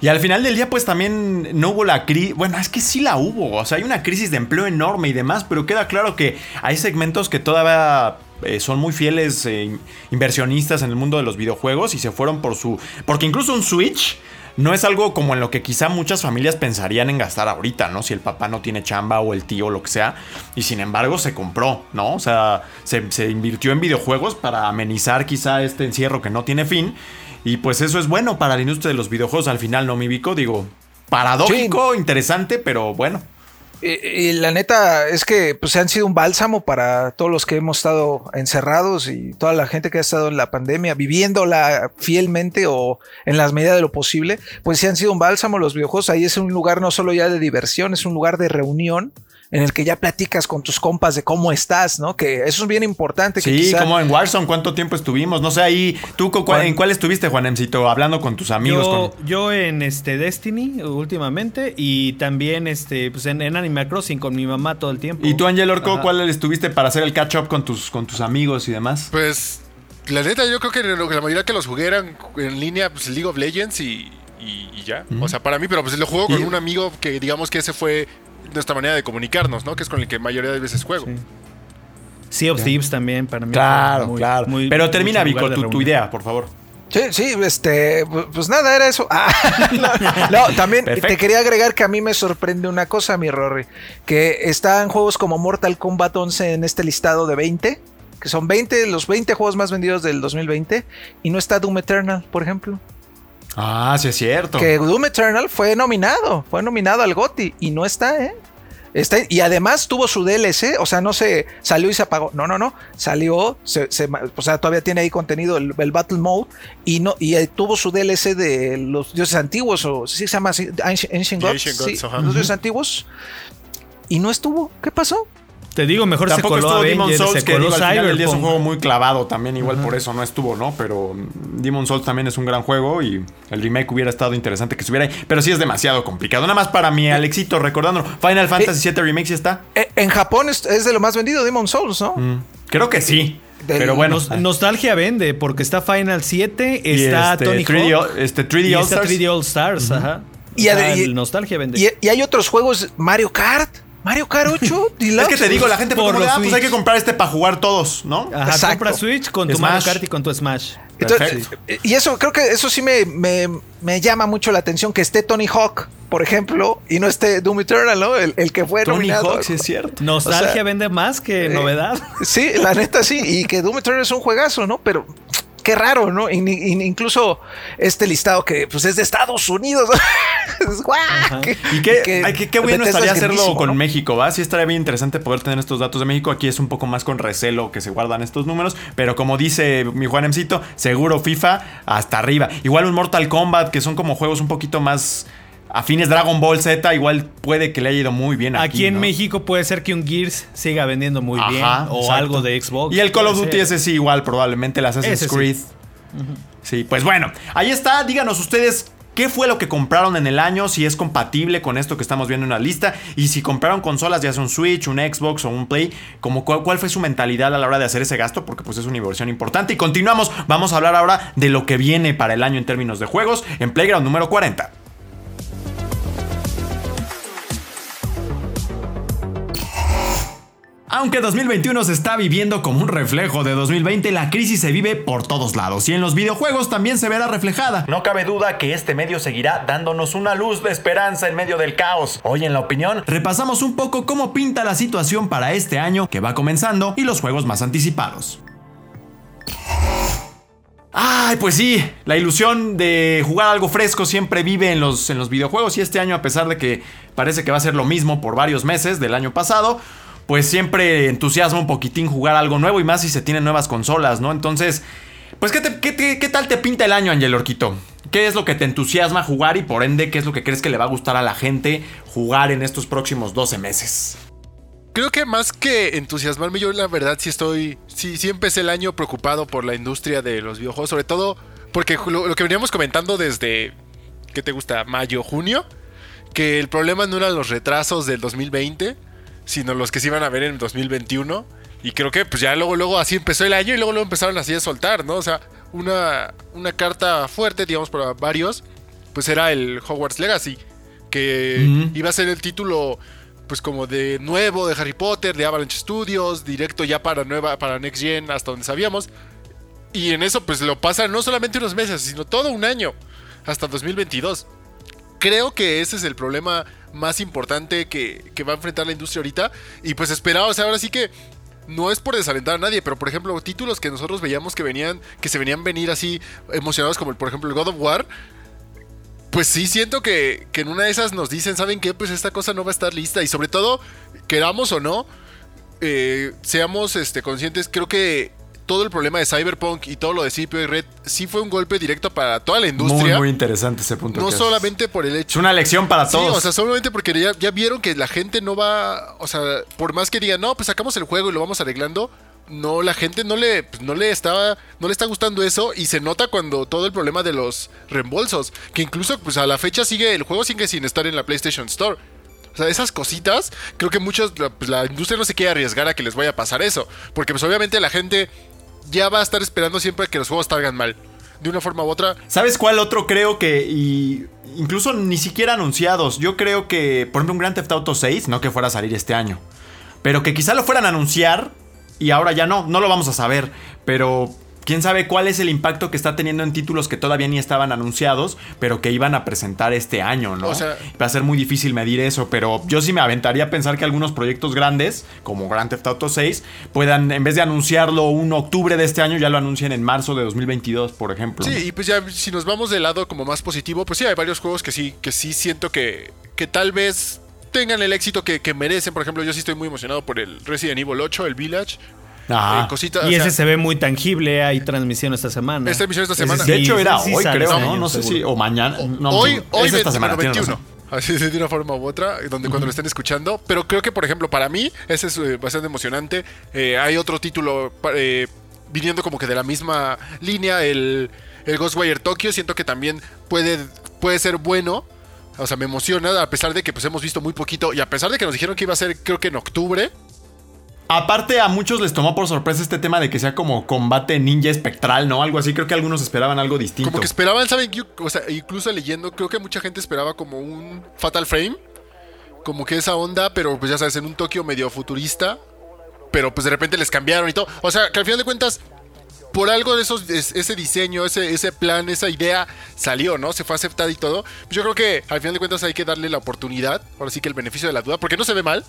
Y al final del día, pues también no hubo la crisis. Bueno, es que sí la hubo. O sea, hay una crisis de empleo enorme y demás, pero queda claro que hay segmentos que todavía eh, son muy fieles eh, inversionistas en el mundo de los videojuegos y se fueron por su. Porque incluso un Switch. No es algo como en lo que quizá muchas familias pensarían en gastar ahorita, ¿no? Si el papá no tiene chamba o el tío o lo que sea. Y sin embargo se compró, ¿no? O sea, se, se invirtió en videojuegos para amenizar quizá este encierro que no tiene fin. Y pues eso es bueno para la industria de los videojuegos al final, ¿no, mi Vico? Digo, paradójico, interesante, pero bueno. Y, y la neta es que pues han sido un bálsamo para todos los que hemos estado encerrados y toda la gente que ha estado en la pandemia viviéndola fielmente o en las medidas de lo posible, pues sí han sido un bálsamo los videojuegos. Ahí es un lugar no solo ya de diversión, es un lugar de reunión en el que ya platicas con tus compas de cómo estás, ¿no? Que eso es bien importante. que Sí, quizá- como en Warzone, ¿cuánto tiempo estuvimos? No sé, ahí, ¿tú cu- cuál- en cuál estuviste, Juanemcito? Hablando con tus amigos. Yo, con- yo en este Destiny últimamente y también este pues en, en Animal Crossing con mi mamá todo el tiempo. ¿Y tú, Angel Orco, Ajá. cuál estuviste para hacer el catch-up con tus, con tus amigos y demás? Pues, la neta, yo creo que la mayoría que los jugué eran en línea, pues League of Legends y, y- y ya. O sea, para mí, pero pues lo juego con Y- un amigo que digamos que ese fue nuestra manera de comunicarnos, ¿no? Que es con el que mayoría de veces juego. Sí. Sea of Thieves también para mí. Claro, muy- claro. muy- pero termina, Vico, tu, tu idea, por favor. Sí, sí, este, pu- pues nada, era eso. Ah, no, no, también Perfecto. te quería agregar que a mí me sorprende una cosa, mi Rory, que están juegos como Mortal Kombat 11 en este listado de 20, que son 20, los 20 juegos más vendidos del 2020, y no está Doom Eternal, por ejemplo. Ah, sí es cierto. Que Doom Eternal fue nominado, fue nominado al GOTY y no está, ¿eh? Está, y además tuvo su DLC, o sea, no se salió y se apagó. No, no, no. Salió, se, se- o sea, todavía tiene ahí contenido el, el Battle Mode y no y tuvo su DLC de los dioses antiguos, o sí se llama así, Ancient, Ancient Gods. Ancient Gods, sí, ajá. los dioses antiguos. Y no estuvo. ¿Qué pasó? Te digo, mejor Tampoco se coló estuvo Demon Avengers, Souls, se que coló digo, al final del día es un juego muy clavado también, igual por eso no estuvo, ¿no? Pero Demon Souls también es un gran juego y el remake hubiera estado interesante que estuviera ahí. Pero sí es demasiado complicado. Nada más para mi Alexito, recordando, Final Fantasy VII Remake sí está. Eh, en Japón es, es de lo más vendido Demon Souls, ¿no? Mm, Creo que sí. Del- pero bueno. Nos- nostalgia vende, porque está Final 7, Y está este, Tony 3D Hawk All- este, 3D y All está Stars. 3D All Stars. Ajá. Y O sea, y- el nostalgia vende. Y, y hay otros juegos, Mario Kart, Mario Kart 8, Es que te digo, la gente Por como los ah, pues hay que comprar este para jugar todos, ¿no? Ajá, Exacto. compra Switch con tu Smash. Mario Kart y con tu Smash. Entonces, y eso, creo que eso sí me, me- me llama mucho la atención que esté Tony Hawk, por ejemplo, y no esté Doom Eternal, ¿no? El, el que fue Tony nominado. Hawk, sí es cierto. Nostalgia O sea, vende más que eh, novedad. Sí, la neta sí, y que Doom Eternal es un juegazo, ¿no? Pero qué raro, ¿no? In- in- incluso este listado que pues es de Estados Unidos. Y qué, que bueno estaría es hacerlo con ¿no? México, ¿va? Sí estaría bien interesante poder tener estos datos de México. Aquí es un poco más con recelo que se guardan estos números. Pero como dice mi Juan Emcito, seguro FIFA hasta arriba. Igual un Mortal Kombat, que son como juegos un poquito más afines Dragon Ball Z, igual puede que le haya ido muy bien aquí. Aquí en ¿no? México puede ser que un Gears siga vendiendo muy bien. O exacto. algo de Xbox. Y el Call of Duty ser. ese sí, igual, probablemente el Assassin's Ese sí. Creed. Sí, pues bueno, ahí está. Díganos ustedes qué fue lo que compraron en el año, si es compatible con esto que estamos viendo en la lista. Y si compraron consolas, ya sea un Switch, un Xbox o un Play, como cuál, cuál fue su mentalidad a la hora de hacer ese gasto, porque pues es una inversión importante. Y continuamos, vamos a hablar ahora de lo que viene para el año en términos de juegos en Playground número 40. Aunque 2021 se está viviendo como un reflejo de 2020, la crisis se vive por todos lados y en los videojuegos también se verá reflejada. No cabe duda que este medio seguirá dándonos una luz de esperanza en medio del caos. Hoy en la opinión repasamos un poco cómo pinta la situación para este año que va comenzando y los juegos más anticipados. Ay, pues sí, la ilusión de jugar algo fresco siempre vive en los, en los videojuegos y este año, a pesar de que parece que va a ser lo mismo por varios meses del año pasado, pues siempre entusiasma un poquitín jugar algo nuevo y más si se tienen nuevas consolas, ¿no? Entonces, pues ¿qué, qué qué tal te pinta el año, Angel Orquito? ¿Qué es lo que te entusiasma jugar y por ende qué es lo que crees que le va a gustar a la gente jugar en estos próximos 12 meses? Creo que más que entusiasmarme, yo la verdad sí estoy. Sí, sí empecé el año preocupado por la industria de los videojuegos, sobre todo porque lo, lo que veníamos comentando desde. ¿Qué te gusta? Mayo, junio. Que el problema no eran los retrasos del 2020, sino los que se iban a ver en 2021. Y creo que pues ya luego, luego así empezó el año y luego luego empezaron así a soltar, ¿no? O sea, una, una carta fuerte, digamos, para varios, pues era el Hogwarts Legacy. Que iba a ser el título pues como de nuevo de Harry Potter, de Avalanche Studios, directo ya para nueva para Next Gen hasta donde sabíamos. Y en eso pues lo pasan no solamente unos meses, sino todo un año hasta 2022. Creo que ese es el problema más importante que, que va a enfrentar la industria ahorita. Y pues esperado, o sea, ahora sí que no es por desalentar a nadie, pero por ejemplo, títulos que nosotros veíamos que venían, que se venían venir así emocionados, como el, por ejemplo el God of War. Pues sí, siento que, que en una de esas nos dicen, ¿saben qué? Pues esta cosa no va a estar lista. Y sobre todo, queramos o no, eh, seamos este, conscientes, creo que todo el problema de Cyberpunk y todo lo de CPO y Red sí fue un golpe directo para toda la Muy, industria. muy interesante ese punto. no solamente por el Es hecho... una lección para Sí, todos. o sea, solamente porque ya, ya vieron que la gente no va, o sea, por más que digan, no, pues sacamos el juego y lo vamos arreglando, no, la gente no le, pues, no le estaba, no le está gustando eso y se nota cuando todo el problema de los reembolsos, que incluso, pues a la fecha sigue, el juego sigue sin estar en la PlayStation Store. O sea, esas cositas, creo que muchos, la, pues, la industria no se quiere arriesgar a que les vaya a pasar eso, porque pues obviamente la gente ya va a estar esperando siempre que los juegos salgan mal, de una forma u otra. ¿Sabes cuál otro creo que y incluso ni siquiera anunciados? Yo creo que, por ejemplo, un Grand Theft Auto 6, no que fuera a salir este año, pero que quizá lo fueran a anunciar y ahora ya no, no lo vamos a saber, pero quién sabe cuál es el impacto que está teniendo en títulos que todavía ni estaban anunciados, pero que iban a presentar este año, ¿no? O sea- Va a ser muy difícil medir eso, pero yo sí me aventaría a pensar que algunos proyectos grandes, como Grand Theft Auto 6, puedan, en vez de anunciarlo un octubre de este año, ya lo anuncien en marzo de 2022, por ejemplo. Sí, y pues ya si nos vamos del lado como más positivo, pues sí, hay varios juegos que sí, que sí siento que, que tal vez tengan el éxito que, que merecen. Por ejemplo, yo sí estoy muy emocionado por el Resident Evil 8, el Village. Ah. Eh, cositas, Y o sea, ese se ve muy tangible. Hay transmisión esta semana. Esta transmisión esta semana. De hecho, era sí hoy, creo, este ¿no? No sé si. O mañana. No, hoy, es hoy, esta 20, semana, bueno, tienes 21. razón. Así es, de una forma u otra, donde cuando lo estén escuchando. Pero creo que, por ejemplo, para mí, ese es eh, bastante emocionante. Eh, hay otro título eh, viniendo como que de la misma línea, el, el Ghostwire Tokyo. Siento que también puede, puede ser bueno. O sea, me emociona, a pesar de que pues hemos visto muy poquito. Y a pesar de que nos dijeron que iba a ser, creo que en octubre. Aparte, a muchos les tomó por sorpresa este tema de que sea como combate ninja espectral, ¿no? Algo así. Creo que algunos esperaban algo distinto. Como que esperaban, ¿saben? O sea, incluso leyendo, creo que mucha gente esperaba como un Fatal Frame. Como que esa onda, pero pues ya sabes, en un Tokio medio futurista. Pero pues de repente les cambiaron y todo. O sea, que al final de cuentas, por algo de esos, es- ese diseño, ese, ese plan, esa idea salió, ¿no? Se fue aceptada y todo. Yo creo que al final de cuentas hay que darle la oportunidad. Ahora sí que el beneficio de la duda, porque no se ve mal.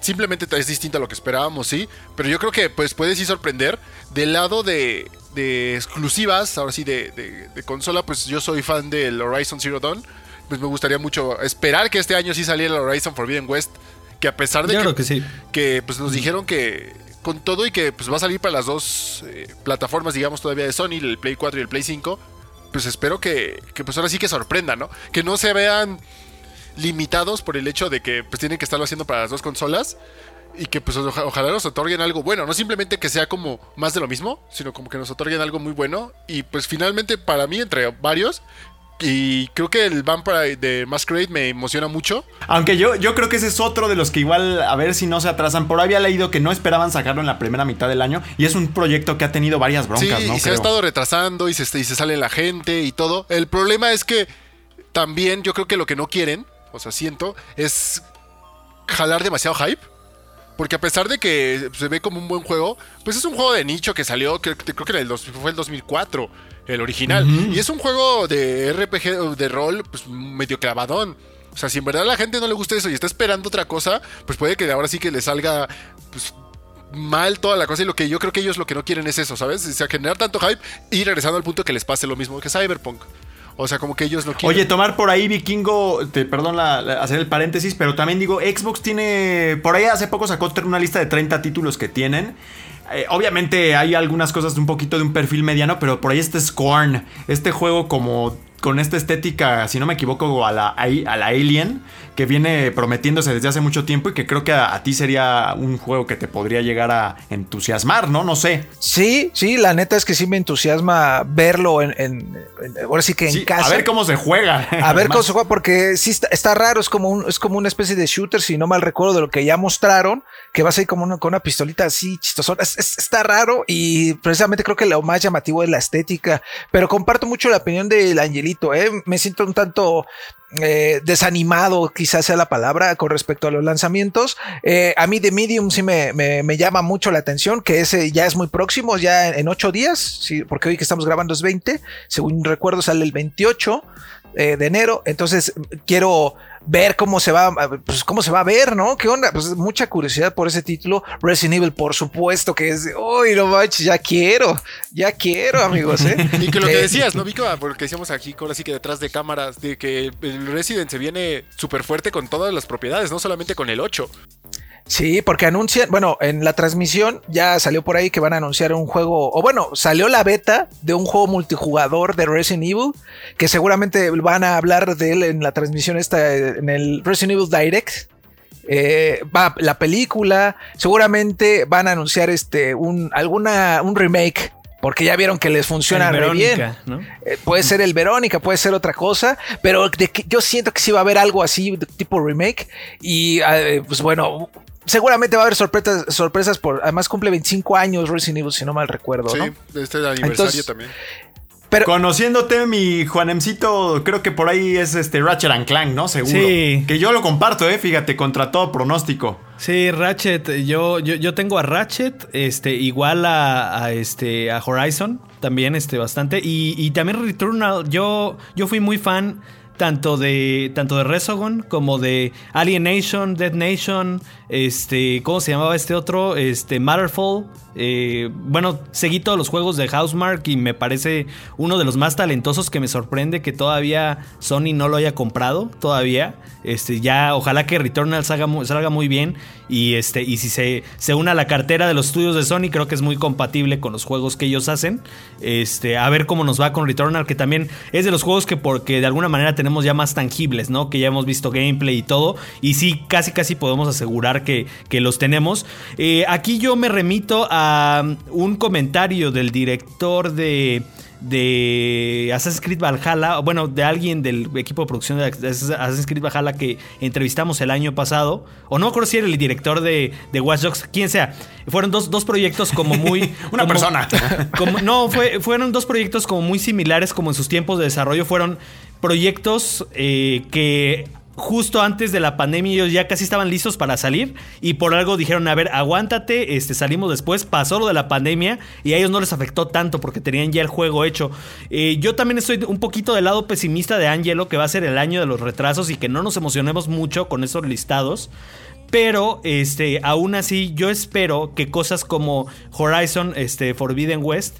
Simplemente es distinto a lo que esperábamos, sí. Pero yo creo que pues puede sí sorprender del lado de, de exclusivas, ahora sí, de, de- de consola, pues yo soy fan del Horizon Zero Dawn. Pues me gustaría mucho esperar que este año sí saliera el Horizon Forbidden West. Que a pesar de Yo que, creo que sí. que, pues nos dijeron que con todo y que pues va a salir para las dos eh, plataformas, digamos, todavía de Sony, el Play 4 y el Play 5, pues espero que, que pues ahora sí que sorprenda, ¿no? Que no se vean limitados por el hecho de que pues tienen que estarlo haciendo para las dos consolas y que pues oja- ojalá nos otorguen algo bueno, no simplemente que sea como más de lo mismo, sino como que nos otorguen algo muy bueno y pues finalmente para mí entre varios y creo que el Vampire de Masquerade me emociona mucho. Aunque yo, yo creo que ese es otro de los que igual, a ver si no se atrasan. Por ahí había leído que no esperaban sacarlo en la primera mitad del año. Y es un proyecto que ha tenido varias broncas, sí, ¿no? y se ha estado retrasando y se, y se sale la gente y todo. El problema es que también yo creo que lo que no quieren, o sea, siento, es jalar demasiado hype. Porque a pesar de que se ve como un buen juego, pues es un juego de nicho que salió, creo, creo que en el dos- fue el 2004, el original. Y es un juego de RPG de rol, pues medio clavadón. O sea, si en verdad a la gente no le gusta eso y está esperando otra cosa, pues puede que ahora sí que le salga pues, mal toda la cosa. Y lo que yo creo que ellos lo que no quieren es eso, ¿sabes? O sea, generar tanto hype y regresando al punto que les pase lo mismo que Cyberpunk. O sea, como que ellos lo quieren. Oye, tomar por ahí Vikingo, perdón hacer el paréntesis, pero también digo, Xbox tiene, por ahí hace poco sacó una lista de 30 títulos que tienen. Eh, obviamente hay algunas cosas de un poquito de un perfil mediano, pero por ahí está Scorn, este juego como con esta estética, si no me equivoco, a la, a la Alien, que viene prometiéndose desde hace mucho tiempo y que creo que a, a ti sería un juego que te podría llegar a entusiasmar, ¿no? No sé. Sí, sí, la neta es que sí me entusiasma verlo en, en- en- ahora sí que en Sí, casa. a ver cómo se juega. A ver cómo se juega, porque sí está, está raro, es como, un, es como una especie de shooter, si no mal recuerdo de lo que ya mostraron, que va a ser como una, con una pistolita así chistosona. Es- es- está raro y precisamente creo que lo más llamativo es la estética, pero comparto mucho la opinión del ¿eh? me siento un tanto eh, desanimado, quizás sea la palabra, con respecto a los lanzamientos. Eh, a mí The Medium sí me, me- llama mucho la atención, que ese ya es muy próximo, ya en ocho días, porque hoy que estamos grabando es 20, según recuerdo sale el 28 eh, de enero, entonces quiero ver cómo se va, pues cómo se va a ver, ¿no? ¿Qué onda? Pues mucha curiosidad por ese título. Resident Evil, por supuesto, que es, uy, no manches, ya quiero, ya quiero, amigos, ¿eh? Y que lo que Eh, decías, ¿no, Vico? Ah, Porque decíamos aquí, ahora sí que detrás de cámaras, de que el Resident se viene súper fuerte con todas las propiedades, no solamente con el 8. Sí, porque anuncian, bueno, en la transmisión ya salió por ahí que van a anunciar un juego, o bueno, salió la beta de un juego multijugador de Resident Evil, que seguramente van a hablar de él en la transmisión esta, en el Resident Evil Direct. Eh, va la película, seguramente van a anunciar este un alguna un remake. Porque ya vieron que les funciona bien. Eh, puede ser el Verónica, puede ser otra cosa, pero de que yo siento que sí va a haber algo así, de tipo remake. Y eh, pues bueno, seguramente va a haber sorpresas, sorpresas por. Además, cumple 25 años Resident Evil, si no mal recuerdo, Sí, ¿no? este es el aniversario Entonces- también. Pero Conociéndote, mi Juanemcito, creo que por ahí es este Ratchet and Clank, ¿no? Seguro. Sí. Que yo lo comparto, eh, fíjate, contra todo pronóstico. Sí, Ratchet, yo, yo, yo tengo a Ratchet, este, igual a, a, este, a Horizon, también, este, bastante. Y, y también Returnal, yo, yo fui muy fan tanto de, tanto de Resogun como de Alienation, Dead Nation, este, ¿cómo se llamaba este otro? Este, Matterfall. Eh, bueno, seguí todos los juegos de Housemark y me parece uno de los más talentosos que me sorprende que todavía Sony no lo haya comprado, todavía. Este, ya, ojalá que Returnal salga, salga muy bien y, este, y si se, se une a la cartera de los estudios de Sony, creo que es muy compatible con los juegos que ellos hacen. Este, a ver cómo nos va con Returnal, que también es de los juegos que porque de alguna manera tenemos ya más tangibles, ¿no? Que ya hemos visto gameplay y todo. Y sí, casi casi podemos asegurar que, que los tenemos. Eh, aquí yo me remito a un comentario del director de de Assassin's Creed Valhalla, bueno, de alguien del equipo de producción de Assassin's Creed Valhalla que entrevistamos el año pasado, o no creo si era el director de, de Watch Dogs, quien sea, fueron dos, dos proyectos como muy... Una como- persona. como- no, fue, fueron dos proyectos como muy similares como en sus tiempos de desarrollo, fueron proyectos eh, que justo antes de la pandemia ellos ya casi estaban listos para salir y por algo dijeron, a ver, aguántate, este, salimos después, pasó lo de la pandemia y a ellos no les afectó tanto porque tenían ya el juego hecho. Eh, yo también estoy un poquito del lado pesimista de Angelo, que va a ser el año de los retrasos y que no nos emocionemos mucho con esos listados. Pero, este, aún así, yo espero que cosas como Horizon, este, Forbidden West,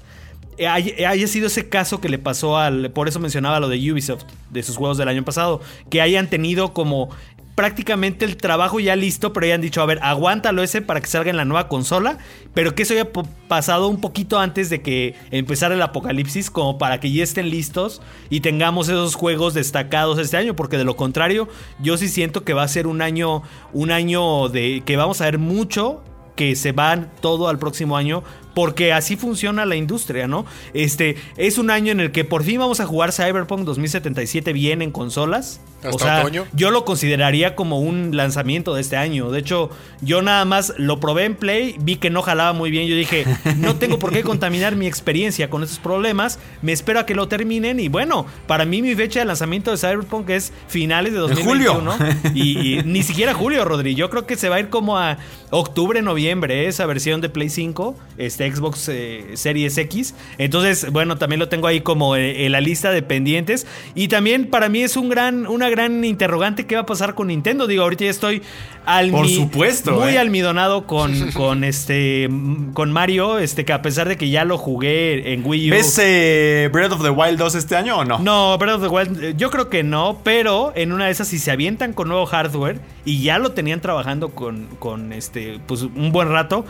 haya sido ese caso que le pasó al. Por eso mencionaba lo de Ubisoft, de sus juegos del año pasado. Que hayan tenido como prácticamente el trabajo ya listo, pero hayan dicho, a ver, aguántalo ese para que salga en la nueva consola. Pero que eso haya pasado un poquito antes de que empezara el apocalipsis, como para que ya estén listos y tengamos esos juegos destacados este año. Porque de lo contrario, yo sí siento que va a ser un año, un año de que vamos a ver mucho que se van todo al próximo año porque así funciona la industria, ¿no? Este es un año en el que por fin vamos a jugar Cyberpunk 2077 bien en consolas. Hasta o sea, otoño. yo lo consideraría como un lanzamiento de este año. De hecho, yo nada más lo probé en Play, vi que no jalaba muy bien. Yo dije, no tengo por qué contaminar mi experiencia con estos problemas. Me espero a que lo terminen. Y bueno, para mí mi fecha de lanzamiento de Cyberpunk es finales de julio. 2021. Y, y ni siquiera julio, Rodri. Yo creo que se va a ir como a octubre, noviembre, ¿eh? esa versión de Play 5, este Xbox eh, Series X. Entonces, bueno, también lo tengo ahí como eh, en la lista de pendientes. Y también para mí es un gran, una gran interrogante qué va a pasar con Nintendo. Digo, ahorita ya estoy almi- Por supuesto, muy ¿eh? almidonado con, con este con Mario, este que a pesar de que ya lo jugué en Wii U. ¿Ves eh, Breath of the Wild 2 este año o no? No, Breath of the Wild, eh, yo creo que no, pero en una de esas, si se avientan con nuevo hardware y ya lo tenían trabajando con, con este, pues un buen rato,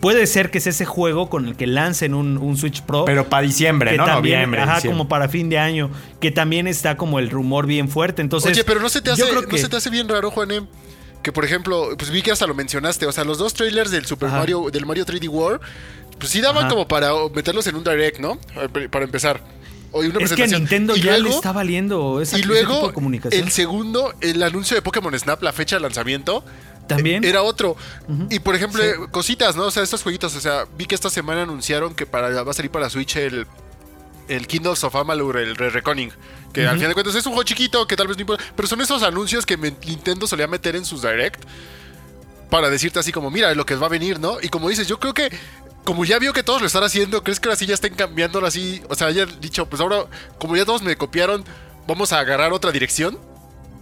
puede ser que es ese juego con el que lancen un, un Switch Pro. Pero para diciembre, ¿no? también, Noviembre. ajá, diciembre. como para fin de año, que también está como el rumor bien fuerte. Entonces, Oye, pero no se te hace, no que- se te hace bien raro, Juanem, que por ejemplo, pues vi que hasta lo mencionaste, o sea, los dos trailers del Super Ajá. Mario, del Mario 3D World, pues sí daban Ajá. como para meterlos en un direct, ¿no? Para empezar. O una es que. Nintendo Y ya le luego- está valiendo esa, Y ese tipo luego, de comunicación. el segundo, el anuncio de Pokémon Snap, la fecha de lanzamiento. También. eh, Era otro. Y por ejemplo, cositas, ¿no? O sea, estos jueguitos. O sea, vi que esta semana anunciaron que para, va a salir para Switch el, el Kingdoms of Amalur, el Re Reckoning. Que al final de cuentas es un juego chiquito que tal vez no importa. Pero son esos anuncios que me- Nintendo solía meter en sus direct. Para decirte así como, mira, lo que va a venir, ¿no? Y como dices, yo creo que. Como ya vio que todos lo están haciendo, ¿crees que ahora sí ya estén cambiando así? O sea, haya dicho, pues ahora, como ya todos me copiaron, vamos a agarrar otra dirección.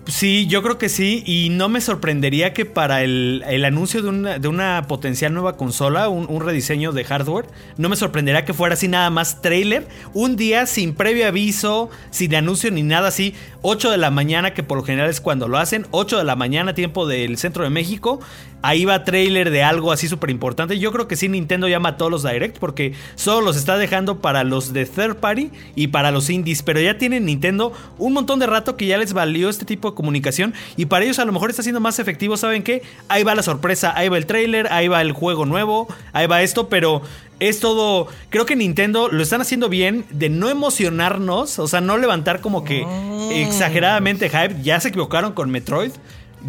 Sí, yo creo que sí. Y no me sorprendería que para el, el anuncio de una, de una potencial nueva consola, un, un rediseño de hardware, no me sorprendería que fuera así nada más trailer. Un día sin previo aviso, sin anuncio ni nada así. 8 de la mañana, que por lo general es cuando lo hacen. 8 de la mañana, tiempo del centro de México. Ahí va trailer de algo así súper importante. Yo creo que sí, Nintendo llama a todos los direct porque solo los está dejando para los de third party y para los indies. Pero ya tienen Nintendo un montón de rato que ya les valió este tipo de comunicación. Y para ellos a lo mejor está siendo más efectivo. ¿Saben qué? Ahí va la sorpresa, ahí va el trailer, ahí va el juego nuevo, ahí va esto. Pero es todo. Creo que Nintendo lo están haciendo bien de no emocionarnos. O sea, no levantar como que exageradamente hype. Ya se equivocaron con Metroid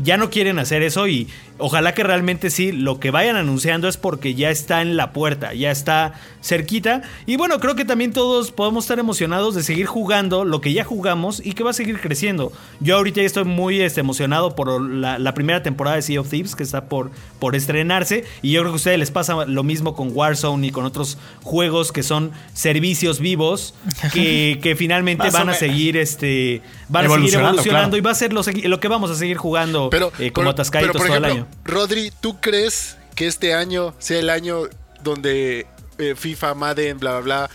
ya no quieren hacer eso y ojalá que realmente sí, lo que vayan anunciando es porque ya está en la puerta, ya está cerquita. Y bueno, creo que también todos podemos estar emocionados de seguir jugando lo que ya jugamos y que va a seguir creciendo. Yo ahorita ya estoy muy este, emocionado por la, la primera temporada de Sea of Thieves que está por, por estrenarse y yo creo que a ustedes les pasa lo mismo con Warzone y con otros juegos que son servicios vivos que, que finalmente van a seguir este van a seguir Evolucionando, claro. y va a ser lo, que vamos a seguir jugando Pero, eh, como pero- atascaditos pero, por todo el año. Rodri, ¿tú crees que este año sea el año donde eh, FIFA, Madden, bla, bla, bla,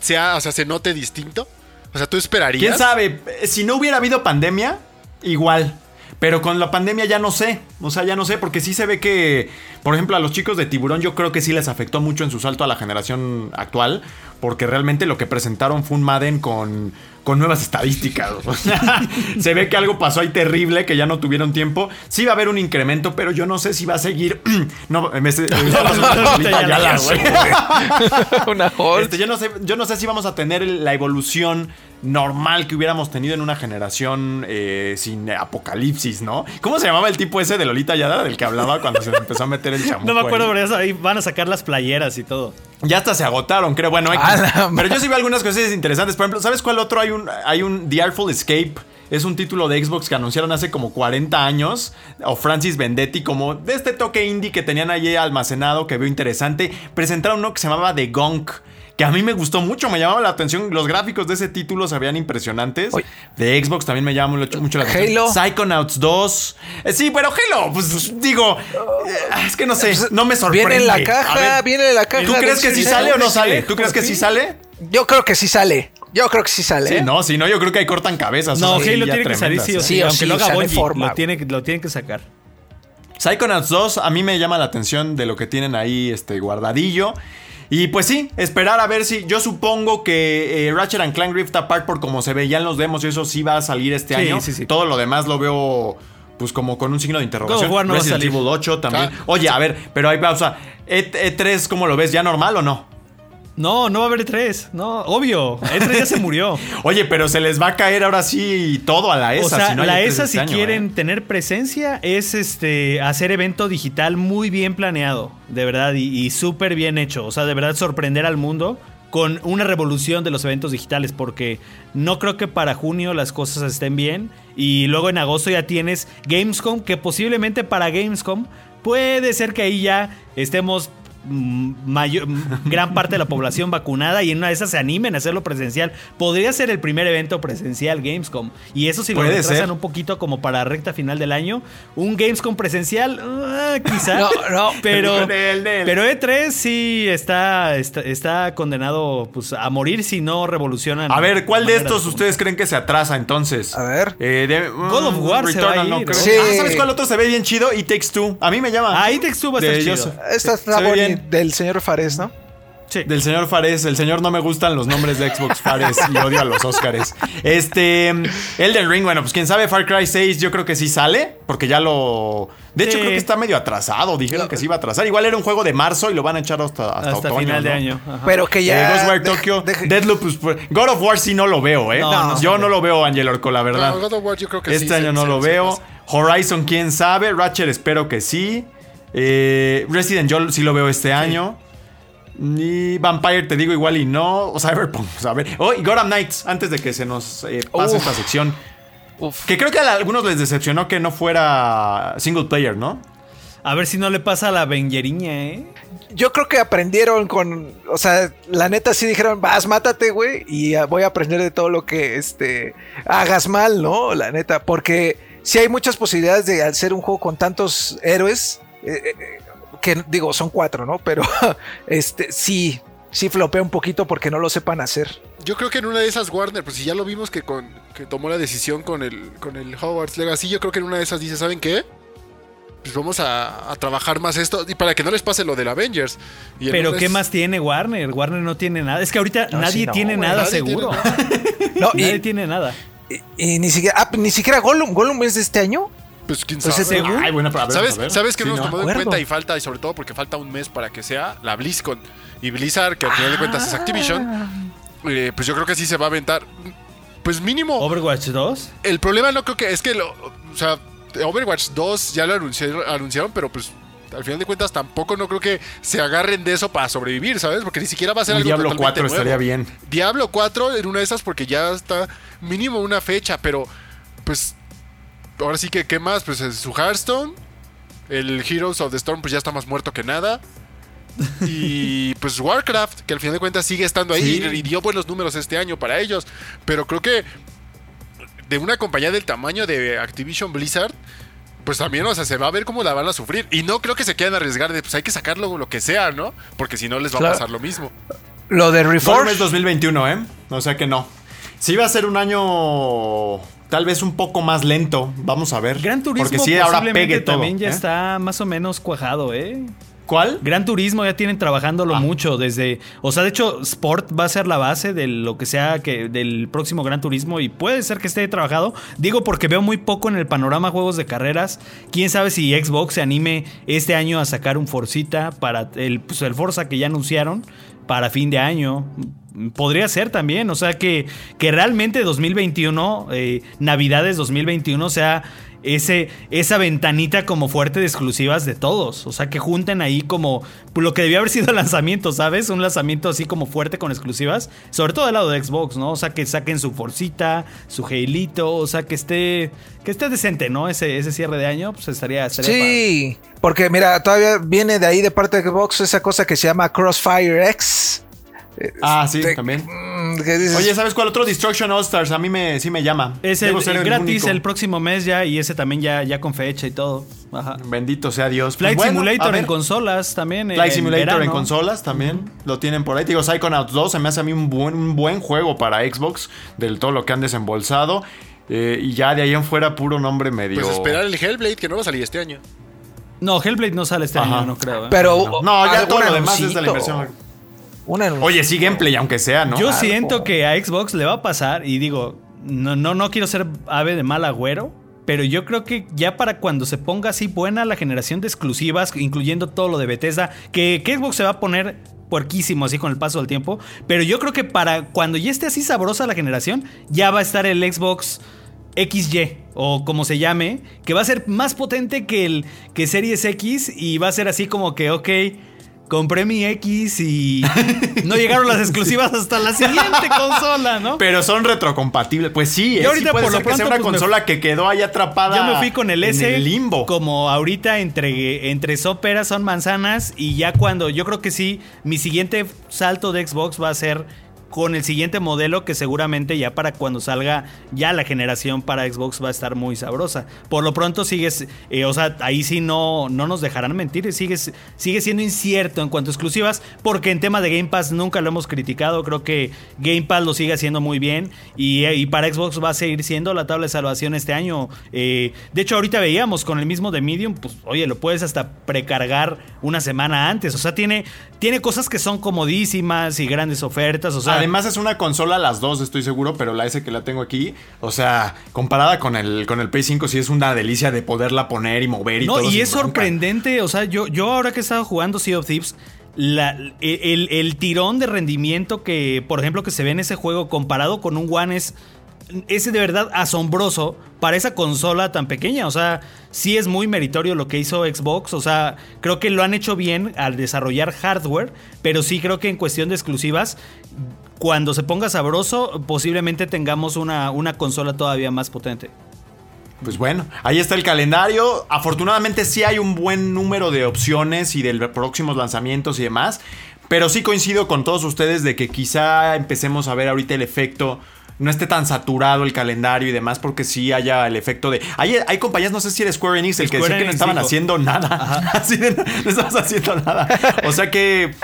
sea, o sea, se note distinto? O sea, ¿tú esperarías? ¿Quién sabe? Si no hubiera habido pandemia, igual. Pero con la pandemia ya no sé. O sea, ya no sé, porque sí se ve que, por ejemplo, a los chicos de Tiburón yo creo que sí les afectó mucho en su salto a la generación actual. Porque realmente lo que presentaron fue un Madden con, con nuevas estadísticas. O sea, se ve que algo pasó ahí terrible, que ya no tuvieron tiempo. Sí va a haber un incremento, pero yo no sé si va a seguir... no, me. Una. Este, yo, no sé, yo no sé si vamos a tener la evolución normal que hubiéramos tenido en una generación eh, sin apocalipsis, ¿no? ¿Cómo se llamaba el tipo ese de Lolita Yada del que hablaba cuando se empezó a meter el chamuco? No me acuerdo, ahí? pero ya ahí van a sacar las playeras y todo. Ya hasta se agotaron, creo. Bueno, X. Pero yo sí veo algunas cosas interesantes. Por ejemplo, ¿sabes cuál otro? Hay un, hay un The Artful Escape. Es un título de Xbox que anunciaron hace como 40 años. O Francis Vendetti, como de este toque indie que tenían allí almacenado, que veo interesante. Presentaron uno que se llamaba The Gunk. Que a mí me gustó mucho, me llamaba la atención. Los gráficos de ese título se veían impresionantes. Oye. De Xbox también me llama mucho, la atención. Halo. Psychonauts 2. Eh, sí, pero Halo, pues digo, eh, es que no sé, no me sorprende. Viene en la caja, ver, viene en la caja. ¿Tú crees que sí sale o no sale? ¿Tú crees que sí sale? Yo creo que sí sale. Yo creo que sí sale. Sí, ¿eh? no, si no, yo creo que ahí cortan cabezas. No, Halo tiene que salir sí o sí. Sí o aunque sí, lo haga Bungie, forma. lo, tiene, lo tienen que sacar. Psychonauts 2 a mí me llama la atención de lo que tienen ahí este, guardadillo. Y pues sí, esperar a ver si. Yo supongo que eh, Ratchet and Clank Rift Apart, por como se veían los demos, y eso sí va a salir este Sí, año. sí, sí. Todo lo demás lo veo. Pues como con un signo de interrogación. No Resident. Evil 8 también. Ah, Oye, a ver, pero ahí pausa. E- E3, ¿cómo lo ves? ¿Ya normal o no? No, no va a haber E3. No, obvio. E3 ya se murió. Oye, pero se les va a caer ahora sí todo a la ESA. o sea, si no la E3 ESA, este si año, quieren ¿eh? tener presencia, es este hacer evento digital muy bien planeado, de verdad, y, y súper bien hecho. O sea, de verdad sorprender al mundo con una revolución de los eventos digitales, porque no creo que para junio las cosas estén bien. Y luego en agosto ya tienes Gamescom, que posiblemente para Gamescom puede ser que ahí ya estemos mayor- mm, gran parte de la población vacunada y en una de esas se animen a hacerlo presencial. Podría ser el primer evento presencial Gamescom. Y eso si lo retrasan un poquito como para recta final del año. Un Gamescom presencial, ah, quizá. No, no. Pero, Nel, Nel. pero E3 sí está, está, está condenado pues, a morir si no revolucionan. A ver, ¿cuál de estos ustedes creen que se atrasa entonces? A ver. Eh, de- God of mm, War se va a Returnal, ir, creo. ¿no? Sí. Ah, ¿Sabes cuál otro se ve bien chido? Y Takes Two. A mí me llama. Ah, It Takes Two va a estar chido. se está del señor Fares, ¿no? Sí. Del señor Fares, el señor no me gustan los nombres de Xbox Fares y odio a los Óscares. Este, Elden Ring, bueno, pues quién sabe, Far Cry 6 yo creo que sí sale, porque ya lo... De hecho Sí. creo que está medio atrasado, dijeron que se iba a atrasar. Igual era un juego de marzo y lo van a echar hasta, hasta, Hasta otoño, final de año. Ajá. Pero que Eh, ya. Ghostwire deja- Tokyo, deja- Deadloop, pues, pues, God of War sí no lo veo, ¿eh? No, no yo no lo veo, Angel Orco, la verdad. No, God of War yo creo que este sí, año no lo veo. Horizon, quién sabe. Ratchet, espero que sí. Eh, Resident, yo sí lo veo este año. Y Vampire, te digo igual y no. O Cyberpunk, a ver. Oh, y Gotham Knights, antes de que se nos eh, pase Uf. esta sección. Uf. Que creo que a algunos les decepcionó que no fuera single player, ¿no? A ver si no le pasa a la Bengeriña, ¿eh? Yo creo que aprendieron con. O sea, la neta sí dijeron, vas, mátate, güey. Y voy a aprender de todo lo que este hagas mal, ¿no? La neta. Porque sí hay muchas posibilidades de hacer un juego con tantos héroes. Eh, eh, que digo, son cuatro, ¿no? Pero este sí. Sí flopea un poquito porque no lo sepan hacer. Yo creo que en una de esas Warner, pues si ya lo vimos que con que tomó la decisión con el con el Hogwarts Legacy, yo creo que en una de esas dice, ¿saben qué? Pues vamos a, a trabajar más esto y para que no les pase lo del Avengers. Y Pero ¿qué es- más tiene Warner? Warner no tiene nada. Es que ahorita No, nadie sí, no, tiene nada Nadie tiene seguro. No, nadie y, tiene nada. y- y ni siquiera. Ah, ni siquiera Gollum. ¿Gollum es de este año? Pues quién Pues sabe. ese- según- Ay, bueno, pero a ver, ¿Sabes, a ver. ¿Sabes que Sí, no hemos ¿no? tomado en cuenta y falta, y sobre todo porque falta un mes para que sea la BlizzCon y Blizzard, que al final de cuentas es Activision? eh, pues yo creo que sí se va a aventar. Pues mínimo. Overwatch 2. El problema no creo que es que lo. O sea, Overwatch 2 ya lo anunciaron, anunciaron, pero pues. Al final de cuentas tampoco no creo que se agarren de eso para sobrevivir, ¿sabes? Porque ni siquiera va a ser algo Diablo totalmente 4 nuevo. estaría bien. Diablo 4 en una de esas porque ya está mínimo una fecha, pero pues ahora sí que qué más, pues es su Hearthstone, el Heroes of the Storm pues ya está más muerto que nada. Y pues Warcraft, que al final de cuentas sigue estando ahí Sí. y, y dio buenos números este año para ellos, pero creo que de una compañía del tamaño de Activision Blizzard, pues también, o sea, se va a ver cómo la van a sufrir. Y no creo que se quieran arriesgar de, pues hay que sacarlo lo que sea, ¿no? Porque si no les va Claro. a pasar lo mismo. Lo de Reforge. es 2021, ¿eh? O sea que no. Sí va a ser un año tal vez un poco más lento. Vamos a ver. Gran Turismo Porque sí, ahora pegue todo. también ya ¿eh? está más o menos cuajado, ¿eh? ¿Cuál? Gran Turismo ya tienen trabajándolo Ah. mucho desde, o sea, de hecho Sport va a ser la base de lo que sea que del próximo Gran Turismo y puede ser que esté trabajado. Digo porque veo muy poco en el panorama juegos de carreras. Quién sabe si Xbox se anime este año a sacar un Forcita para el pues, el Forza que ya anunciaron para fin de año. Podría ser también, o sea que, que realmente 2021, eh, Navidades 2021 sea ese, esa ventanita como fuerte de exclusivas de todos. O sea, que junten ahí como lo que debió haber sido el lanzamiento, ¿sabes? Un lanzamiento así como fuerte con exclusivas. Sobre todo del lado de Xbox, ¿no? O sea, que saquen su Forcita, su Haleito, o sea, que esté, que esté decente, ¿no? Ese, ese cierre de año, pues estaría... estaría. Sí, porque mira, todavía viene de ahí de parte de Xbox esa cosa que se llama Crossfire X. Ah, sí, Este, también. Mm, dices, Oye, ¿sabes cuál otro? Destruction All Stars. A mí me, sí me llama. Es el, gratis el próximo mes ya y ese también ya, ya con fecha y todo. Ajá. Bendito sea Dios. Flight Pues bueno, Simulator en consolas también. Flight en Simulator en consolas también lo tienen por ahí. Te digo, Psychonauts 2 se me hace a mí un buen, un buen juego para Xbox del todo lo que han desembolsado. Eh, y ya de ahí en fuera, puro nombre medio. Pues esperar el Hellblade que no va a salir este año. No, Hellblade no sale este Ajá. año, no creo. ¿eh? pero No, ya todo lo demás es de la inversión. Un anuncio. Oye, sí, gameplay, aunque sea, ¿no? Yo Algo. siento que a Xbox le va a pasar y digo, no, no, no quiero ser ave de mal agüero, pero yo creo que ya para cuando se ponga así buena la generación de exclusivas, incluyendo todo lo de Bethesda, que, que Xbox se va a poner puerquísimo así con el paso del tiempo, pero yo creo que para cuando ya esté así sabrosa la generación, ya va a estar el Xbox XY o como se llame, que va a ser más potente que el que Series X y va a ser así como que, ok, compré mi X y no llegaron las exclusivas hasta la siguiente consola, ¿no? Pero son retrocompatibles. Pues sí, eh, Yo ahorita sí puede por lo que sea pronto, una pues, me- consola que quedó ahí atrapada. Yo me fui con el S En el limbo. como ahorita entre, entre soperas son manzanas y ya cuando yo creo que sí, mi siguiente salto de Xbox va a ser con el siguiente modelo que seguramente ya para cuando salga ya la generación para Xbox va a estar muy sabrosa. Por lo pronto sigues, eh, o sea, ahí sí no, no nos dejarán mentir, sigue, sigue siendo incierto en cuanto a exclusivas, porque en tema de Game Pass nunca lo hemos criticado, creo que Game Pass lo sigue haciendo muy bien y, eh, para Xbox va a seguir siendo la tabla de salvación este año. Eh, de hecho, ahorita veíamos con el mismo de Medium, pues oye, lo puedes hasta precargar una semana antes, o sea, tiene, tiene cosas que son comodísimas y grandes ofertas, o sea... Además es una consola las dos, estoy seguro, pero la S que la tengo aquí, o sea, comparada con el con el Play 5 sí es una delicia de poderla poner y mover y No, todo. y sin es bronca. sorprendente, o sea, yo, yo ahora que he estado jugando Sea of Thieves, la- el, el tirón de rendimiento que, por ejemplo, que se ve en ese juego comparado con un One es, es de verdad asombroso para esa consola tan pequeña. O sea, sí es muy meritorio lo que hizo Xbox. O sea, creo que lo han hecho bien al desarrollar hardware, pero sí creo que en cuestión de exclusivas, cuando se ponga sabroso, posiblemente tengamos una, una consola todavía más potente. Pues bueno, ahí está el calendario. Afortunadamente sí hay un buen número de opciones y de próximos lanzamientos y demás. Pero sí coincido con todos ustedes de que quizá empecemos a ver ahorita el efecto. No esté tan saturado el calendario y demás, porque sí haya el efecto de. Hay, hay compañías, no sé si era Square Enix, el que decía que no estaban dijo. haciendo nada. Así de, no estabas haciendo nada. O sea que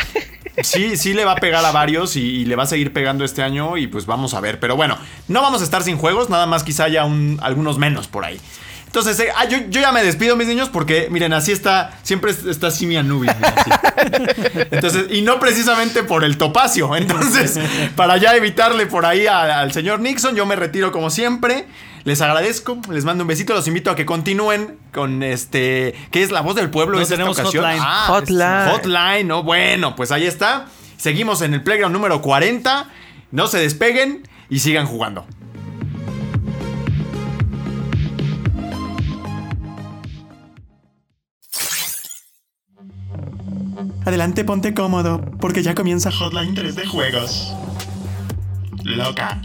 sí, sí le va a pegar a varios y, le va a seguir pegando este año y pues vamos a ver. Pero bueno, no vamos a estar sin juegos, nada más quizá haya un- algunos menos por ahí. Entonces, eh, ah, yo, ya me despido, mis niños, porque miren, así está, siempre es- está así mi. Entonces, y no precisamente por el topacio. Entonces, para ya evitarle por ahí al señor Nixon, yo me retiro como siempre. Les agradezco, les mando un besito, los invito a que continúen con este, ¿qué es la voz del pueblo? No, ¿Es esta tenemos ocasión? hotline. Ah, Hotline. Hotline, ¿no? Bueno, pues ahí está. Seguimos en el Playground número 40. No se despeguen y sigan jugando. Adelante, ponte cómodo, porque ya comienza Hotline 3 de juegos. Loca.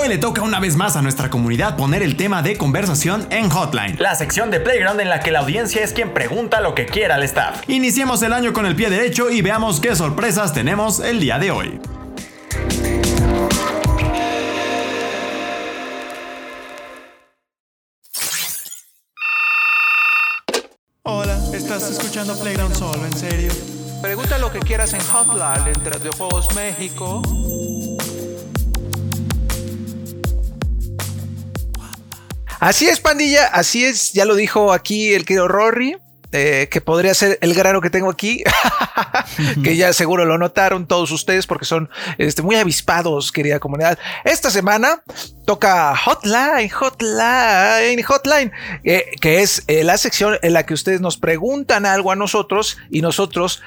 Hoy le toca una vez más a nuestra comunidad poner el tema de conversación en Hotline. La sección de Playground en la que la audiencia es quien pregunta lo que quiera al staff. Iniciemos el año con el pie derecho y veamos qué sorpresas tenemos el día de hoy. Hola, ¿estás escuchando Playground solo? ¿En serio? Pregunta lo que quieras en Hotline entre de Juegos México. Así es, pandilla, así es, ya lo dijo aquí el querido Rory, eh, que podría ser el grano que tengo aquí, que ya seguro lo notaron todos ustedes porque son este, muy avispados, querida comunidad. Esta semana toca Hotline, Hotline, Hotline, eh, que es eh, la sección en la que ustedes nos preguntan algo a nosotros y nosotros,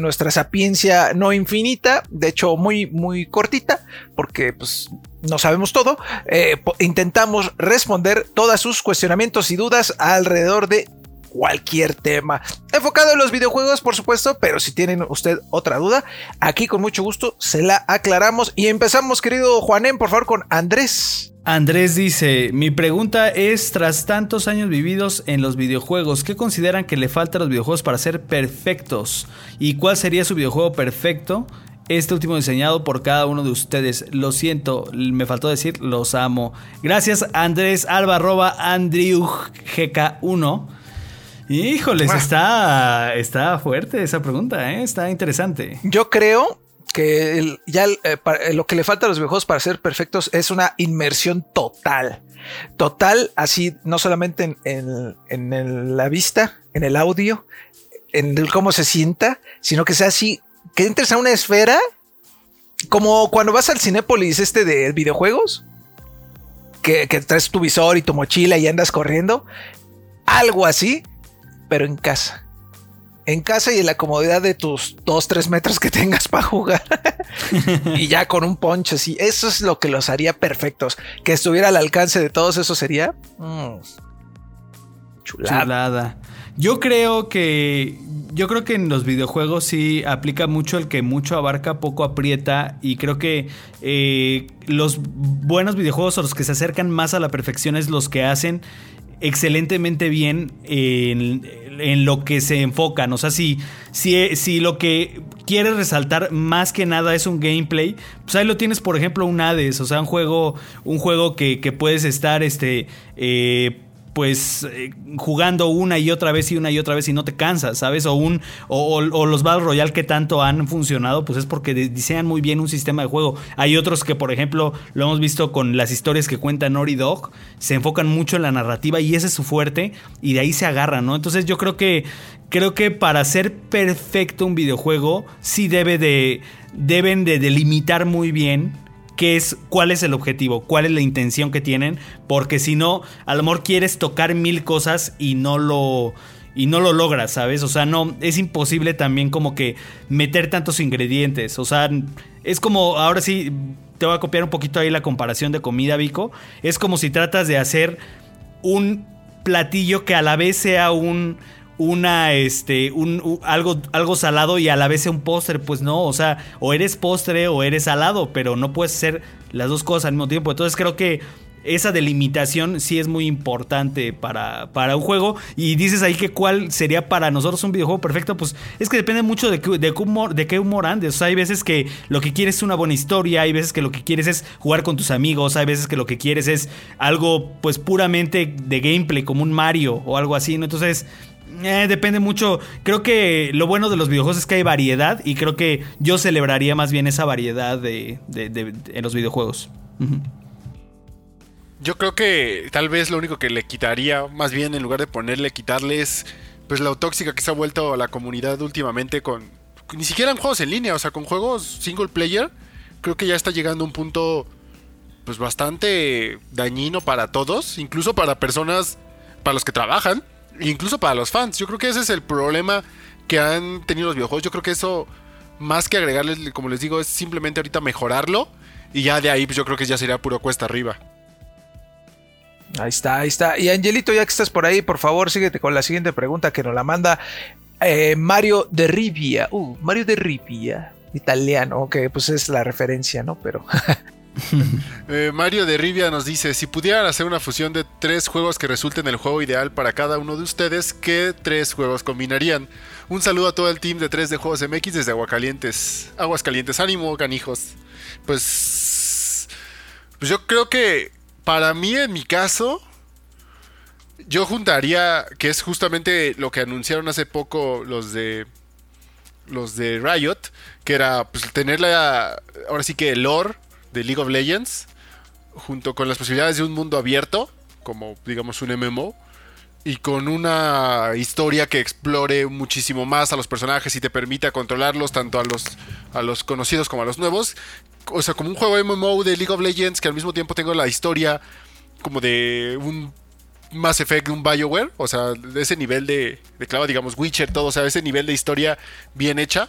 nuestra sapiencia no infinita, de hecho muy, muy cortita, porque pues no sabemos todo, eh, intentamos responder todos sus cuestionamientos y dudas alrededor de cualquier tema. Enfocado en los videojuegos, por supuesto, pero si tienen usted otra duda, aquí con mucho gusto se la aclaramos y empezamos, querido Juanen, por favor, con Andrés. Andrés dice, mi pregunta es, tras tantos años vividos en los videojuegos, ¿qué consideran que le falta a los videojuegos para ser perfectos? ¿Y cuál sería su videojuego perfecto? Este último diseñado por cada uno de ustedes. Lo siento, me faltó decir, los amo. Gracias Andrés Alba, arroba AndrewGK1. Híjoles, está, está fuerte esa pregunta, ¿eh? está interesante. Yo creo que ya eh, eh, lo que le falta a los videojuegos para ser perfectos es una inmersión total. Total, así no solamente en, la vista, en el audio, en el cómo se sienta, sino que sea así, que entres a una esfera como cuando vas al Cinépolis este de videojuegos, que, que traes tu visor y tu mochila y andas corriendo, algo así, pero en casa en casa y en la comodidad de tus 2, 3 metros que tengas para jugar. y ya con un poncho así. Eso es lo que los haría perfectos. Que estuviera al alcance de todos, eso sería. Mm, chulada. Yo creo que. Yo creo que en los videojuegos sí aplica mucho el que mucho abarca, poco aprieta. Y creo que eh, los buenos videojuegos o los que se acercan más a la perfección es los que hacen excelentemente bien en, lo que se enfocan. O sea, si, si, si, lo que quieres resaltar más que nada es un gameplay, pues ahí lo tienes, por ejemplo, un Hades. O sea, un juego, un juego que, que puedes estar este, eh, pues eh, jugando una y otra vez y una y otra vez y no te cansas, ¿sabes? O, un, o, los Battle Royale que tanto han funcionado, pues es porque diseñan muy bien un sistema de juego. Hay otros que, por ejemplo, lo hemos visto con las historias que cuenta Naughty Dog, se enfocan mucho en la narrativa y ese es su fuerte y de ahí se agarran, ¿no? Entonces yo creo que, creo que para ser perfecto un videojuego, sí debe de, deben de delimitar muy bien qué es, cuál es el objetivo, cuál es la intención que tienen, porque si no, a lo mejor quieres tocar mil cosas y no lo y no lo logras, ¿sabes? O sea, no es imposible también como que meter tantos ingredientes, o sea, es como ahora sí te voy a copiar un poquito ahí la comparación de comida, Vico, es como si tratas de hacer un platillo que a la vez sea un una este un, algo algo salado y a la vez un postre, pues no, o sea, o eres postre o eres salado, pero no puedes ser las dos cosas al mismo tiempo. Entonces creo que esa delimitación sí es muy importante para, para un juego. Y dices ahí que cuál sería para nosotros un videojuego perfecto. Pues es que depende mucho de, qué, de, humor, de qué humor andes. O sea, hay veces que lo que quieres es una buena historia. Hay veces que lo que quieres es jugar con tus amigos. Hay veces que lo que quieres es algo pues puramente de gameplay, como un Mario o algo así. ¿no? Entonces eh, depende mucho. Creo que lo bueno de los videojuegos es que hay variedad y creo que yo celebraría más bien esa variedad de, en los videojuegos. Yo creo que tal vez lo único que le quitaría, más bien en lugar de ponerle, quitarle es pues la tóxica que se ha vuelto a la comunidad últimamente con, ni siquiera en juegos en línea, o sea, con juegos single player, creo que ya está llegando a un punto pues bastante dañino para todos, incluso para personas para los que trabajan incluso para los fans. Yo creo que ese es el problema que han tenido los videojuegos. Yo creo que eso, más que agregarles, como les digo, es simplemente ahorita mejorarlo. Y ya de ahí, pues yo creo que ya sería puro cuesta arriba. Ahí está, ahí está. Y Angelito, ya que estás por ahí, por favor, síguete con la siguiente pregunta que nos la manda eh, Mario de Rivia. Uh, Mario de Rivia, italiano, que pues es la referencia, ¿no? Pero Eh, Mario de Rivia nos dice: Si pudieran hacer una fusión de tres juegos que resulten el juego ideal para cada uno de ustedes, ¿qué tres juegos combinarían? Un saludo a todo el team de 3 de Juegos MX desde Aguascalientes. Aguascalientes, ánimo, canijos. Pues, pues yo creo que para mí, en mi caso, yo juntaría, que es justamente lo que anunciaron hace poco los de los de Riot, que era pues, tener la, ahora sí que el lore de League of Legends, junto con las posibilidades de un mundo abierto, como digamos un MMO, y con una historia que explore muchísimo más a los personajes y te permita controlarlos tanto a los, a los conocidos como a los nuevos. O sea, como un juego MMO de League of Legends que al mismo tiempo tengo la historia como de un Mass Effect, un BioWare, o sea, de ese nivel de, de clava, digamos, Witcher, todo, o sea, ese nivel de historia bien hecha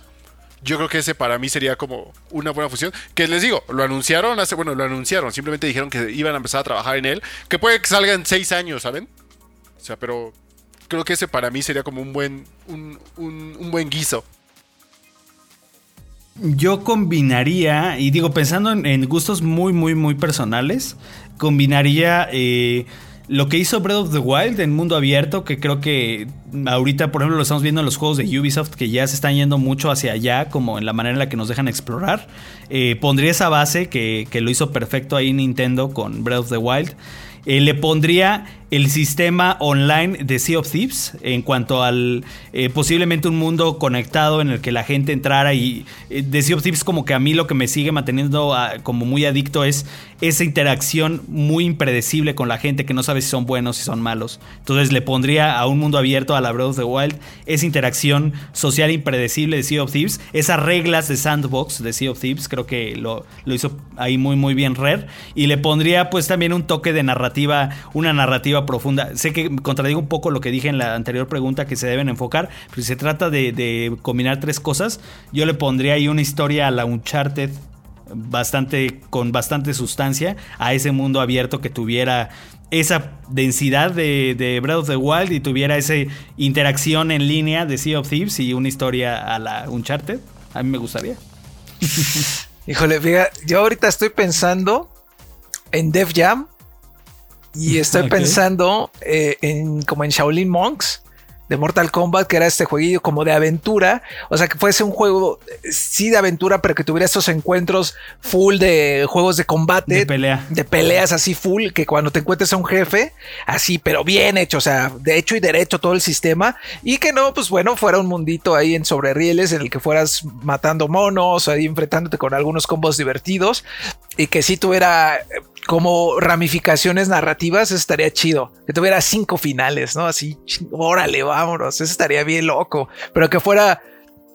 yo creo que ese para mí sería como una buena fusión. Que les digo, lo anunciaron hace, bueno, lo anunciaron, simplemente dijeron que iban a empezar a trabajar en él. Que puede que salga en seis años, ¿saben? O sea, pero creo que ese para mí sería como un buen, un, un- buen guiso. Yo combinaría, y digo, pensando en, en gustos muy, muy, muy personales, combinaría eh, lo que hizo Breath of the Wild en mundo abierto, que creo que ahorita, por ejemplo, lo estamos viendo en los juegos de Ubisoft, que ya se están yendo mucho hacia allá, como en la manera en la que nos dejan explorar. Eh, pondría esa base que, que lo hizo perfecto ahí Nintendo con Breath of the Wild. Eh, le pondría el sistema online de Sea of Thieves en cuanto al eh, posiblemente un mundo conectado en el que la gente entrara y de Sea of Thieves como que a mí lo que me sigue manteniendo ah, como muy adicto es esa interacción muy impredecible con la gente que no sabe si son buenos, si son malos. Entonces le pondría a un mundo abierto a la Breath of the Wild esa interacción social impredecible de Sea of Thieves, esas reglas de sandbox de Sea of Thieves, creo que lo, lo hizo ahí muy muy bien Rare y le pondría pues también un toque de narrativa, una narrativa profunda. Sé que contradigo un poco lo que dije en la anterior pregunta que se deben enfocar, pero si se trata de, de combinar tres cosas, yo le pondría ahí una historia a la Uncharted bastante con bastante sustancia a ese mundo abierto que tuviera esa densidad de, de Breath of the Wild y tuviera esa interacción en línea de Sea of Thieves y una historia a la Uncharted. A mí me gustaría. Híjole, yo ahorita estoy pensando en Def Jam y estoy pensando eh, en como en Shaolin Monks de Mortal Kombat, que era este jueguillo como de aventura, o sea, que fuese un juego eh, sí de aventura, pero que tuviera esos encuentros full de juegos de combate, De pelea. de peleas así full, que cuando te encuentres a un jefe, así, pero bien hecho, o sea, de hecho y derecho todo el sistema, y que no, pues bueno, fuera un mundito ahí en sobre rieles en el que fueras matando monos, ahí enfrentándote con algunos combos divertidos, y que sí tuviera eh, como ramificaciones narrativas, eso estaría chido. Que tuviera cinco finales, ¿no? Así, órale, vámonos, eso estaría bien loco, pero que fuera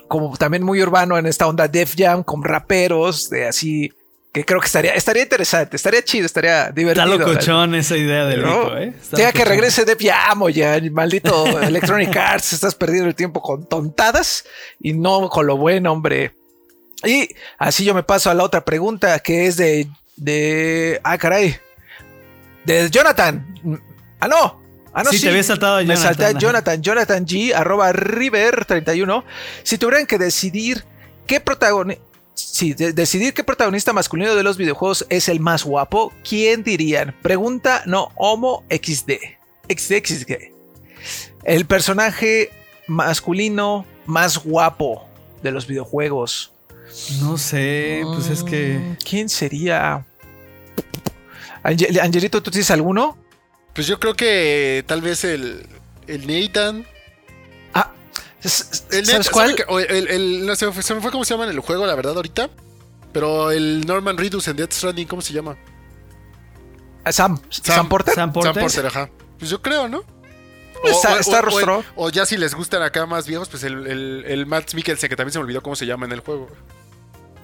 como también muy urbano en esta onda Def Jam con raperos, de así, que creo que estaría, estaría interesante, estaría chido, estaría divertido. Está locochón esa idea del ¿no? rico, ¿eh? Está Ya que regrese Def Jam, ya, maldito Electronic Arts, estás perdiendo el tiempo con tontadas y no con lo bueno, hombre. Y así yo me paso a la otra pregunta que es de, de, ah, caray, de Jonathan. Ah, no. Ah, no, Sí, te había saltado a Me salté a Jonathan, Jonathan, Jonathan G, arroba River 31. Si tuvieran que decidir qué protagonista. Sí, de- decidir qué protagonista masculino de los videojuegos es el más guapo, ¿quién dirían? Pregunta no homo XD. XD. El personaje masculino más guapo de los videojuegos. No sé, pues es que. Mm, ¿Quién sería? Angel- Angelito, ¿tú tienes alguno? Pues yo creo que tal vez el, el Nathan. Ah, El ¿sabes Nathan, cuál? O el, el- no sé, se me fue cómo se llama en el juego, la verdad, ahorita. Pero el Norman Reedus en Death Stranding, ¿cómo se llama? Ah, Sam, Sam, Porter. Sam Porter. Sam Porter, ajá. Pues yo creo, ¿no? Está- está rostro. O, ya si les gustan acá más viejos, pues el, el, el Matt Mikkelsen, que también se me olvidó cómo se llama en el juego.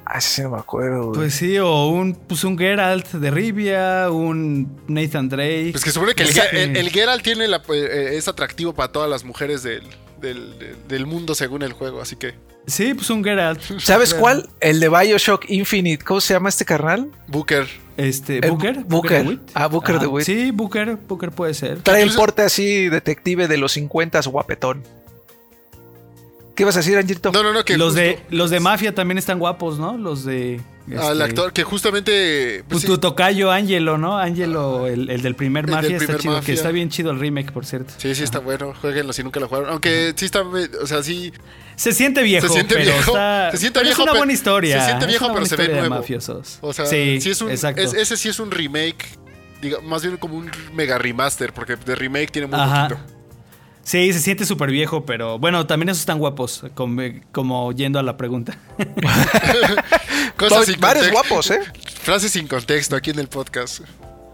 Ah, sí no me acuerdo. güey. Pues sí, o un, pues un Geralt de Rivia, un Nathan Drake. Pues que supone que el, Geralt tiene la, eh, es atractivo para todas las mujeres del, del, mundo según el juego, así que Sí, pues un Geralt. ¿Sabes cuál? El de Bioshock Infinite. ¿Cómo se llama este carnal? Booker. Este, Eh, Booker. Booker. DeWitt. Ah, Booker DeWitt. Sí, Booker. Booker puede ser. Trae el porte así, detective de los 50, guapetón. ¿Qué vas a decir, Angelito? No, no, no, que Los justo- de, los de Mafia también están guapos, ¿no? Los de. al este, actor que justamente Tu, pues, tu tocayo Angelo, ¿no? Angelo, el, el del primer El del Mafia, está chido. Mafia. Que está bien chido el remake, por cierto. sí, sí está bueno, jueguenlo si nunca lo jugaron, aunque sí está, o sea, sí, Se siente viejo, Se siente pero viejo, está. se siente pero viejo, es una pero- buena historia. se siente viejo, pero se ve nuevo. mafiosos. o sea, sí, sí, es un, exacto. es- ese sí es un remake, diga, más bien como un mega remaster, porque de remake tiene muy Ajá. poquito. Sí, se siente súper viejo, pero bueno, también esos están guapos, como, como yendo a la pregunta. Cosas sin varios guapos, ¿eh? Frases sin contexto aquí en el podcast.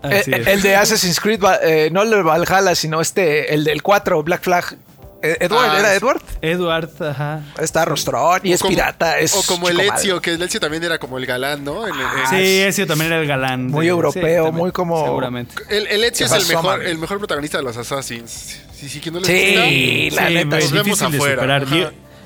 Eh, el de Assassin's Creed, va- eh, no el de Valhalla, sino este, el del 4, Black Flag. Eh, Edward, Ah, ¿era. Edward? Edward, ajá. Está rostrón y O es como- pirata. Es o como el Ezio, que el Ezio también era como el galán, ¿no? En- en- Sí, ese también era el galán. Muy de- europeo, también, muy como- Seguramente. El, el Ezio es el mejor, man. el mejor protagonista de los Assassins. Sí, sí, que no les Sí, gusta. la Sí, neta. Nos vemos difícil de afuera,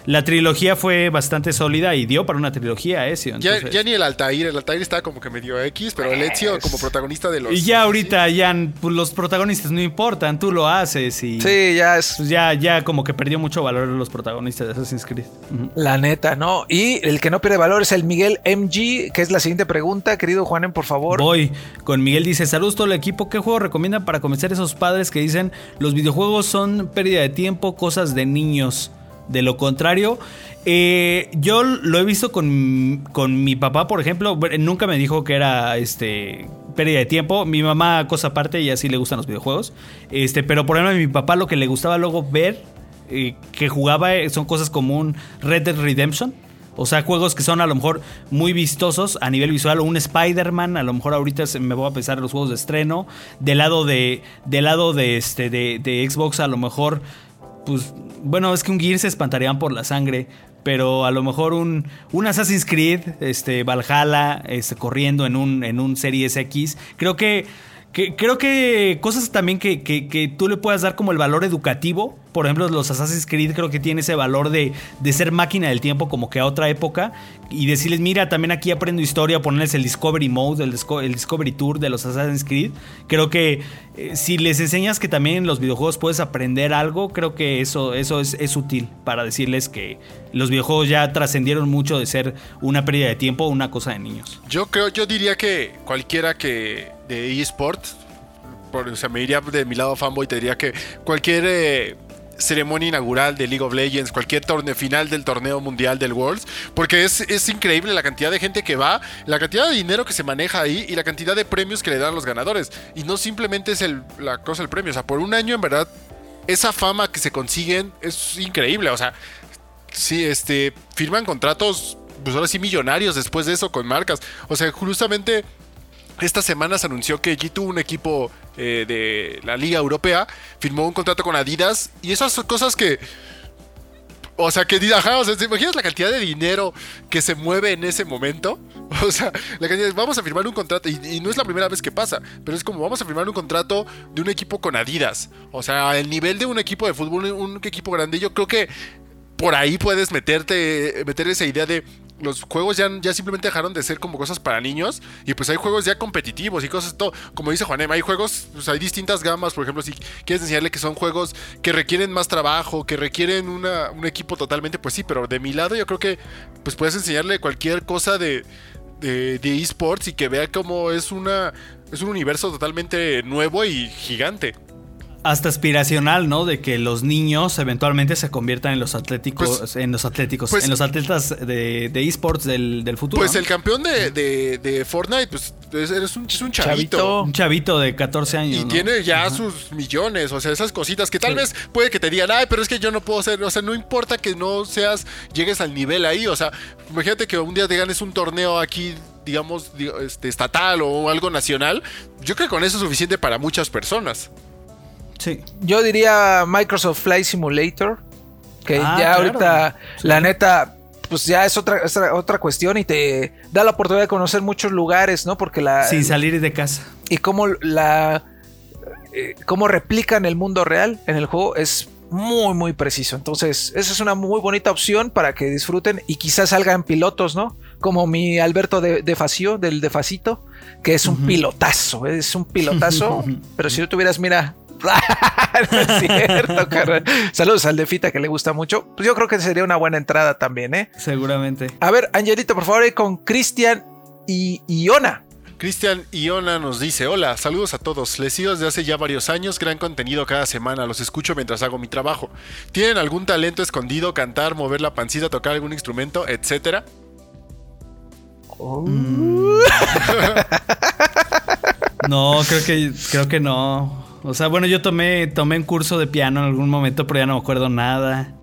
la trilogía fue bastante sólida y dio para una trilogía, Ezio. Ya, entonces- ya ni el Altair, el Altair estaba como que medio X, pero el Ezio como protagonista de los... y ya ahorita ya pues, los protagonistas no importan, tú lo haces y Sí, ya es pues ya, ya como que perdió mucho valor los protagonistas de Assassin's Creed. La neta, ¿no? Y el que no pierde valor es el Miguel MG, que es la siguiente pregunta. Querido Juanen, por favor. Voy con Miguel dice, saludos todo el equipo, ¿qué juego recomiendan para convencer a esos padres que dicen los videojuegos son pérdida de tiempo, cosas de niños? De lo contrario, eh, yo lo he visto con, con mi papá, por ejemplo, nunca me dijo que era este pérdida de tiempo. Mi mamá, cosa aparte, y así le gustan los videojuegos. Este, pero por ejemplo, a mi papá lo que le gustaba luego ver eh, que jugaba eh, son cosas como un Red Dead Redemption. O sea, juegos que son a lo mejor muy vistosos a nivel visual. Un Spider-Man, a lo mejor ahorita se- me voy a pensar en los juegos de estreno. Del lado de. Del lado de este. De, de Xbox, a lo mejor. Pues. Bueno, es que un Gear se espantarían por la sangre. Pero a lo mejor un, un Assassin's Creed, este, Valhalla, este, corriendo en un, en un Series X. Creo que. Creo que cosas también que, que- tú le puedas dar como el valor educativo. Por ejemplo, los Assassin's Creed creo que tiene ese valor de, de ser máquina del tiempo como que a otra época. Y decirles, mira, también aquí aprendo historia, ponerles el Discovery Mode, el Discovery Tour de los Assassin's Creed. Creo que eh, si les enseñas que también en los videojuegos puedes aprender algo, creo que eso, eso es, es útil para decirles que los videojuegos ya trascendieron mucho de ser una pérdida de tiempo o una cosa de niños. Yo creo, yo diría que cualquiera que de eSports, por, o sea, me iría de mi lado fanboy, te diría que cualquier eh, ceremonia inaugural de League of Legends, cualquier torneo final del torneo mundial del Worlds, porque es, es increíble la cantidad de gente que va, la cantidad de dinero que se maneja ahí y la cantidad de premios que le dan los ganadores. Y no simplemente es el, la cosa del premio, o sea, por un año en verdad esa fama que se consiguen es increíble, o sea, sí, este, firman contratos, pues ahora sí millonarios después de eso con marcas. O sea, justamente esta semana se anunció que G2, un equipo eh, de la Liga Europea, firmó un contrato con Adidas y esas son cosas que... O sea, que ajá, o sea, ¿te imaginas la cantidad de dinero que se mueve en ese momento? O sea, la cantidad, vamos a firmar un contrato, y, no es la primera vez que pasa, pero es como vamos a firmar un contrato de un equipo con Adidas. O sea, el nivel de un equipo de fútbol, un equipo grande, yo creo que por ahí puedes meterte, meter esa idea de los juegos ya, ya simplemente dejaron de ser como cosas para niños y pues hay juegos ya competitivos y cosas todo. Como dice Juanem, hay juegos, pues hay distintas gamas, por ejemplo, si quieres enseñarle que son juegos que requieren más trabajo, que requieren una- un equipo totalmente, pues sí, pero de mi lado yo creo que pues puedes enseñarle cualquier cosa de, de, de esports y que vea cómo es una es un universo totalmente nuevo y gigante. Hasta aspiracional, ¿no? De que los niños eventualmente se conviertan en los atléticos, Pues- en los atléticos, pues- en los atletas de, de esports del, del futuro. Pues ¿no? el campeón de, de, de Fortnite, pues es, es un, es un chavito. Chavito. Un chavito de 14 años. Y ¿no? tiene ya sus millones, o sea, esas cositas que tal vez puede que te digan, ay, pero es que yo no puedo ser, o sea, no importa que no seas, llegues al nivel ahí, o sea, imagínate que un día te ganes un torneo aquí, digamos, digo, este, estatal o algo nacional, yo creo que con eso es suficiente para muchas personas. Sí. Yo diría Microsoft Flight Simulator, que Ah, ya claro. ahorita, Sí. la neta, pues ya es otra, es otra- cuestión y te da la oportunidad de conocer muchos lugares, ¿no? Porque la... Sin salir de casa. y cómo la... eh, cómo replican el mundo real en el juego es muy, muy preciso. Entonces, esa es una muy bonita opción para que disfruten y quizás salgan pilotos, ¿no? Como mi Alberto de, de Facio, del de Facito, que es un pilotazo, es un pilotazo, pero si tú tuvieras, mira... no es cierto, carnal. Saludos al de Fita que le gusta mucho. Pues yo creo que sería una buena entrada también, ¿eh? Seguramente. A ver, Angelito, por favor, con Cristian y Iona. Cristian Iona nos dice, hola, saludos a todos, les sigo desde hace ya varios años, gran contenido cada semana, los escucho mientras hago mi trabajo. ¿Tienen algún talento escondido, cantar, mover la pancita, tocar algún instrumento, etcétera? No, creo que, creo que no. O sea, bueno, yo tomé, tomé un curso de piano en algún momento, pero ya no me acuerdo nada.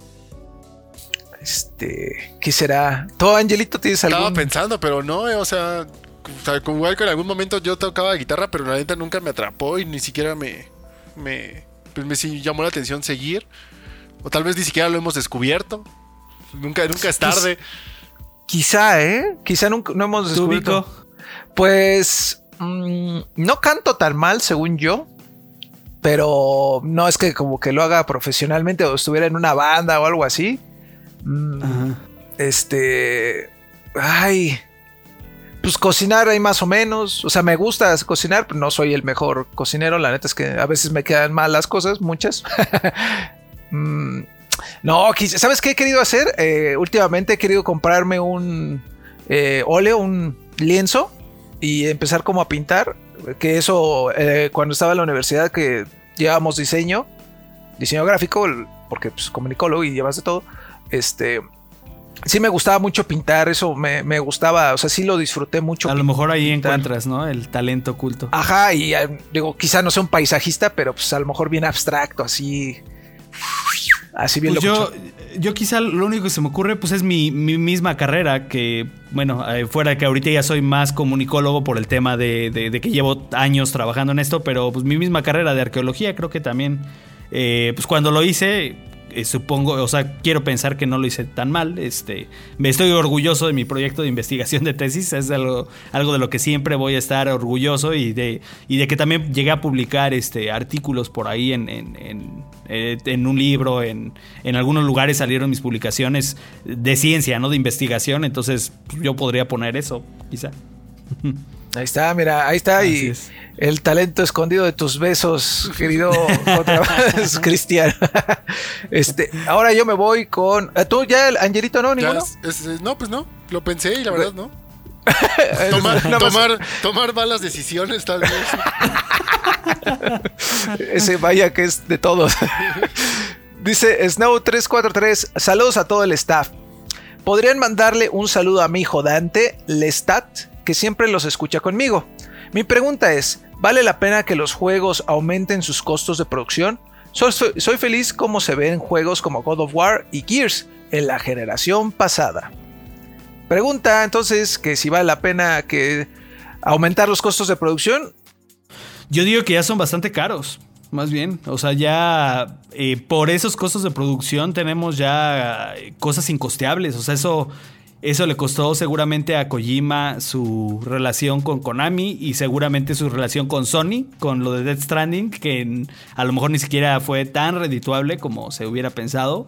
Este, ¿qué será? ¿Tú, Angelito, tienes Estaba algún? pensando, pero no, eh, o sea, o sea, como igual que en algún momento yo tocaba guitarra, pero la neta nunca me atrapó y ni siquiera me, me, pues me llamó la atención seguir. O tal vez ni siquiera lo hemos descubierto. Nunca, nunca es tarde. Quizá, ¿eh? Quizá nunca, no hemos ¿Tú, descubierto. Pues mm, no canto tan mal, según yo. Pero no es que como que lo haga profesionalmente o estuviera en una banda o algo así. Mm, Este. Ay. Pues cocinar ahí más o menos. O sea, me gusta cocinar, pero no soy el mejor cocinero. La neta es que a veces me quedan mal las cosas, muchas. Mm, no, ¿sabes qué he querido hacer? Eh, últimamente he querido comprarme un eh, óleo, un lienzo y empezar como a pintar. Que eso, eh, cuando estaba en la universidad que llevábamos diseño, diseño gráfico, porque pues comunicólogo y llevas de todo, este... Sí me gustaba mucho pintar, eso me, me gustaba, o sea, sí lo disfruté mucho. A lo mejor ahí pintar. encuentras, ¿no? El talento oculto. Ajá, y eh, digo, quizá no sea un paisajista, pero pues a lo mejor bien abstracto, así. Así bien Pues yo, locochón. Yo quizá lo único que se me ocurre pues es mi, mi misma carrera, que bueno, eh, fuera de que ahorita ya soy más comunicólogo por el tema de, de- que llevo años trabajando en esto, pero pues mi misma carrera de arqueología creo que también, eh, pues cuando lo hice, eh, supongo, o sea, quiero pensar que no lo hice tan mal, este, me estoy orgulloso de mi proyecto de investigación de tesis, es algo, algo de lo que siempre voy a estar orgulloso y de, y de que también llegué a publicar este, artículos por ahí en, eh, en un libro, en, en algunos lugares salieron mis publicaciones de ciencia, no de investigación, entonces pues, yo podría poner eso, quizá. Ahí está, mira, ahí está. Así y es. el talento escondido de tus besos, querido Cristian. este, ahora yo me voy con. ¿eh, ¿Tú ya, el Angelito, no? Ya ¿Ninguno? es- es- no, pues no. Lo pensé y la verdad no. Tomar, tomar, tomar malas decisiones, tal vez. Ese vaya que es de todos. Dice Snow343, saludos a todo el staff. ¿Podrían mandarle un saludo a mi hijo Dante, Lestat, que siempre los escucha conmigo? Mi pregunta es, ¿vale la pena que los juegos aumenten sus costos de producción? Soy, feliz como se ven juegos como God of War y Gears en la generación pasada. Pregunta entonces que si vale la pena que aumentar los costos de producción. Yo digo que ya son bastante caros, más bien. O sea, ya eh, por esos costos de producción tenemos ya eh, cosas incosteables. O sea, eso, eso le costó seguramente a Kojima su relación con Konami y seguramente su relación con Sony, con lo de Death Stranding, que a lo mejor ni siquiera fue tan redituable como se hubiera pensado.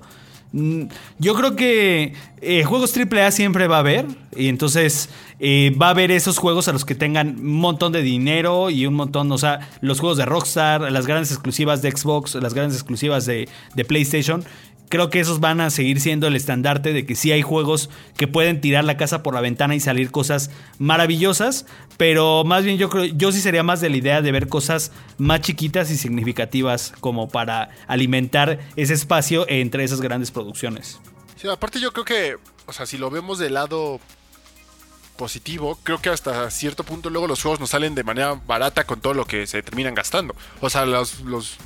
Mm, Yo creo que eh, juegos AAA siempre va a haber. Y entonces eh, va a haber esos juegos a los que tengan un montón de dinero y un montón, o sea, los juegos de Rockstar, las grandes exclusivas de Xbox, las grandes exclusivas de, de PlayStation. Creo que esos van a seguir siendo el estandarte de que sí hay juegos que pueden tirar la casa por la ventana y salir cosas maravillosas, pero más bien yo creo, yo sí sería más de la idea de ver cosas más chiquitas y significativas como para alimentar ese espacio entre esas grandes producciones. Sí, aparte yo creo que, o sea, si lo vemos del lado positivo, creo que hasta cierto punto luego los juegos nos salen de manera barata con todo lo que se terminan gastando. O sea, los, los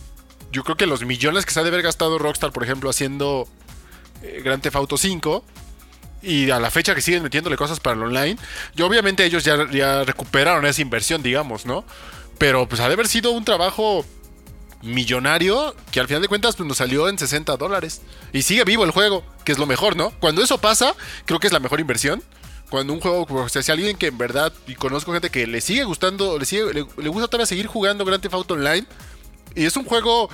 yo creo que los millones que se ha de haber gastado Rockstar, por ejemplo, haciendo eh, Grand Theft Auto 5 y a la fecha que siguen metiéndole cosas para el online, yo obviamente ellos ya, ya recuperaron esa inversión, digamos, ¿no? Pero pues ha de haber sido un trabajo millonario que al final de cuentas pues, nos salió en 60 dólares. Y sigue vivo el juego, que es lo mejor, ¿no? Cuando eso pasa, creo que es la mejor inversión. Cuando un juego, o sea, si alguien que en verdad, y conozco gente que le sigue gustando, le, sigue, le, gusta todavía seguir jugando Grand Theft Auto Online, y es un juego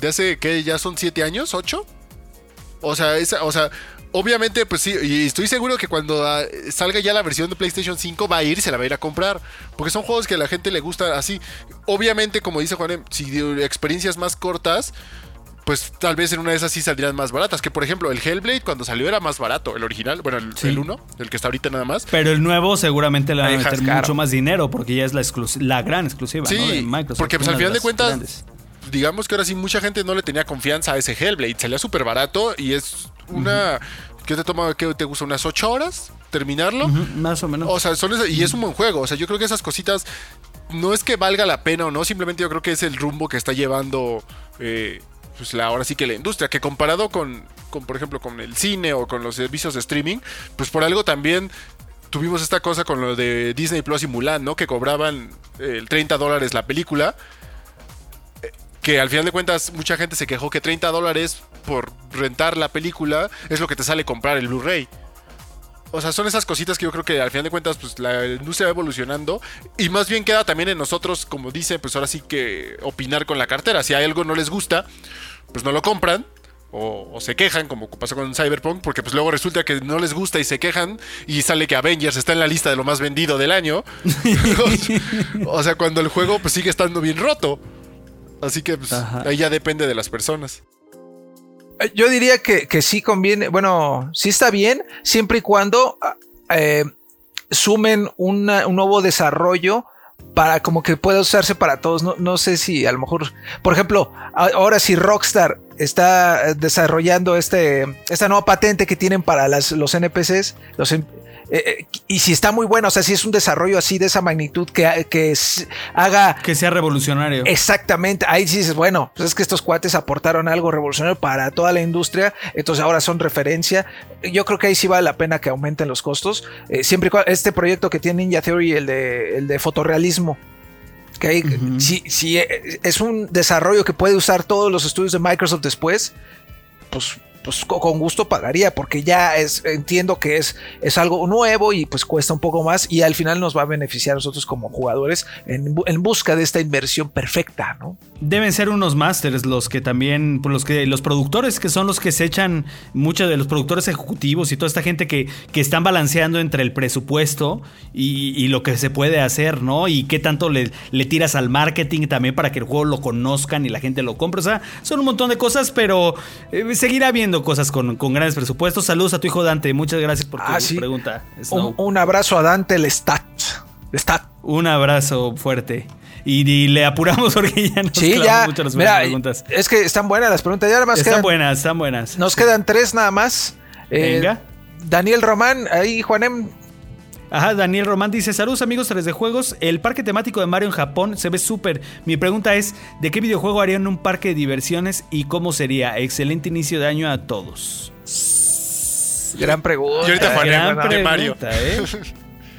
de hace, que ¿Ya son 7 años? ¿8? O sea, esa, o sea, obviamente, pues sí, y estoy seguro que cuando ah, salga ya la versión de PlayStation 5 va a ir, se la va a ir a comprar. Porque son juegos que a la gente le gusta así. Obviamente, como dice Juan, si experiencias más cortas, pues tal vez en una de esas sí saldrían más baratas. Que por ejemplo, el Hellblade cuando salió era más barato, el original, bueno, el, Sí. el 1, el que está ahorita nada más. Pero el nuevo seguramente le van a meter caro. mucho más dinero porque ya es la, exclus- la gran exclusiva Sí, ¿no? de Microsoft. porque pues al final de cuentas, grandes. digamos que ahora sí mucha gente no le tenía confianza a ese Hellblade. Salía súper barato y es una... ¿Qué te toma? ¿Qué te gusta? ¿Unas 8 horas terminarlo? Más o menos. O sea, son esas- y es un buen juego. O sea, yo creo que esas cositas no es que valga la pena o no, simplemente yo creo que es el rumbo que está llevando. eh, pues la, ahora sí que la industria, que comparado con, con, por ejemplo, con el cine o con los servicios de streaming, pues por algo también tuvimos esta cosa con lo de Disney Plus y Mulan, ¿no? Que cobraban eh, el 30 dólares la película. eh, Que al final de cuentas mucha gente se quejó que 30 dólares por rentar la película es lo que te sale comprar el Blu-ray. O sea, son esas cositas que yo creo que al final de cuentas, pues la industria va evolucionando. Y más bien queda también en nosotros, como dice, pues ahora sí que opinar con la cartera. Si a algo no les gusta, pues no lo compran. O, o se quejan, como pasó con Cyberpunk, porque pues luego resulta que no les gusta y se quejan y sale que Avengers está en la lista de lo más vendido del año. o sea, cuando el juego pues sigue estando bien roto. Así que pues, ahí ya depende de las personas. Eh, Yo diría que, que sí conviene, bueno, sí está bien, siempre y cuando ah, eh, sumen una- un nuevo desarrollo para como que pueda usarse para todos. No, no sé si a lo mejor, por ejemplo, ahora si Rockstar está eh, desarrollando este, esta nueva patente que tienen para las, los NPCs, los, eh, eh, y si está muy bueno, o sea, si es un desarrollo así de esa magnitud que, haga Que sea revolucionario. Exactamente, ahí sí dices, bueno, pues es que estos cuates aportaron algo revolucionario para toda la industria, entonces ahora son referencia. Yo creo que ahí sí vale la pena que aumenten los costos, eh, siempre y cuando este proyecto que tiene Ninja Theory, el de, el de fotorrealismo, que si, si es un desarrollo que puede usar todos los estudios de Microsoft después, pues, pues co- con gusto pagaría, porque ya es, entiendo que es, es algo nuevo y pues cuesta un poco más y al final nos va a beneficiar a nosotros como jugadores en, en busca de esta inversión perfecta, ¿no? Deben ser unos masters los que también, pues, los que los productores que son los que se echan, muchos de los productores ejecutivos y toda esta gente que, que están balanceando entre el presupuesto y, lo que se puede hacer, ¿no? Y qué tanto le, le tiras al marketing también para que el juego lo conozcan y la gente lo compre. O sea, son un montón de cosas, pero eh, seguirá cosas con, con grandes presupuestos. Saludos a tu hijo Dante, muchas gracias por tu Ah, sí. pregunta. Un, un abrazo a Dante Lestat. Lestat. Un abrazo fuerte. Y, y le apuramos porque ya nos Sí, ya. mucho las Mira, preguntas. es que están buenas las preguntas. Ya nada más Están quedan, buenas, están buenas. nos quedan tres nada más. Eh, Venga. Daniel Román, ahí Juanem. Ajá, Daniel Román dice, saludos amigos 3 de juegos, el parque temático de Mario en Japón se ve súper. Mi pregunta es, ¿de qué videojuego harían un parque de diversiones y cómo sería? Excelente inicio de año a todos. Gran pregunta. Y ahorita Gran Mario. pregunta, ¿eh?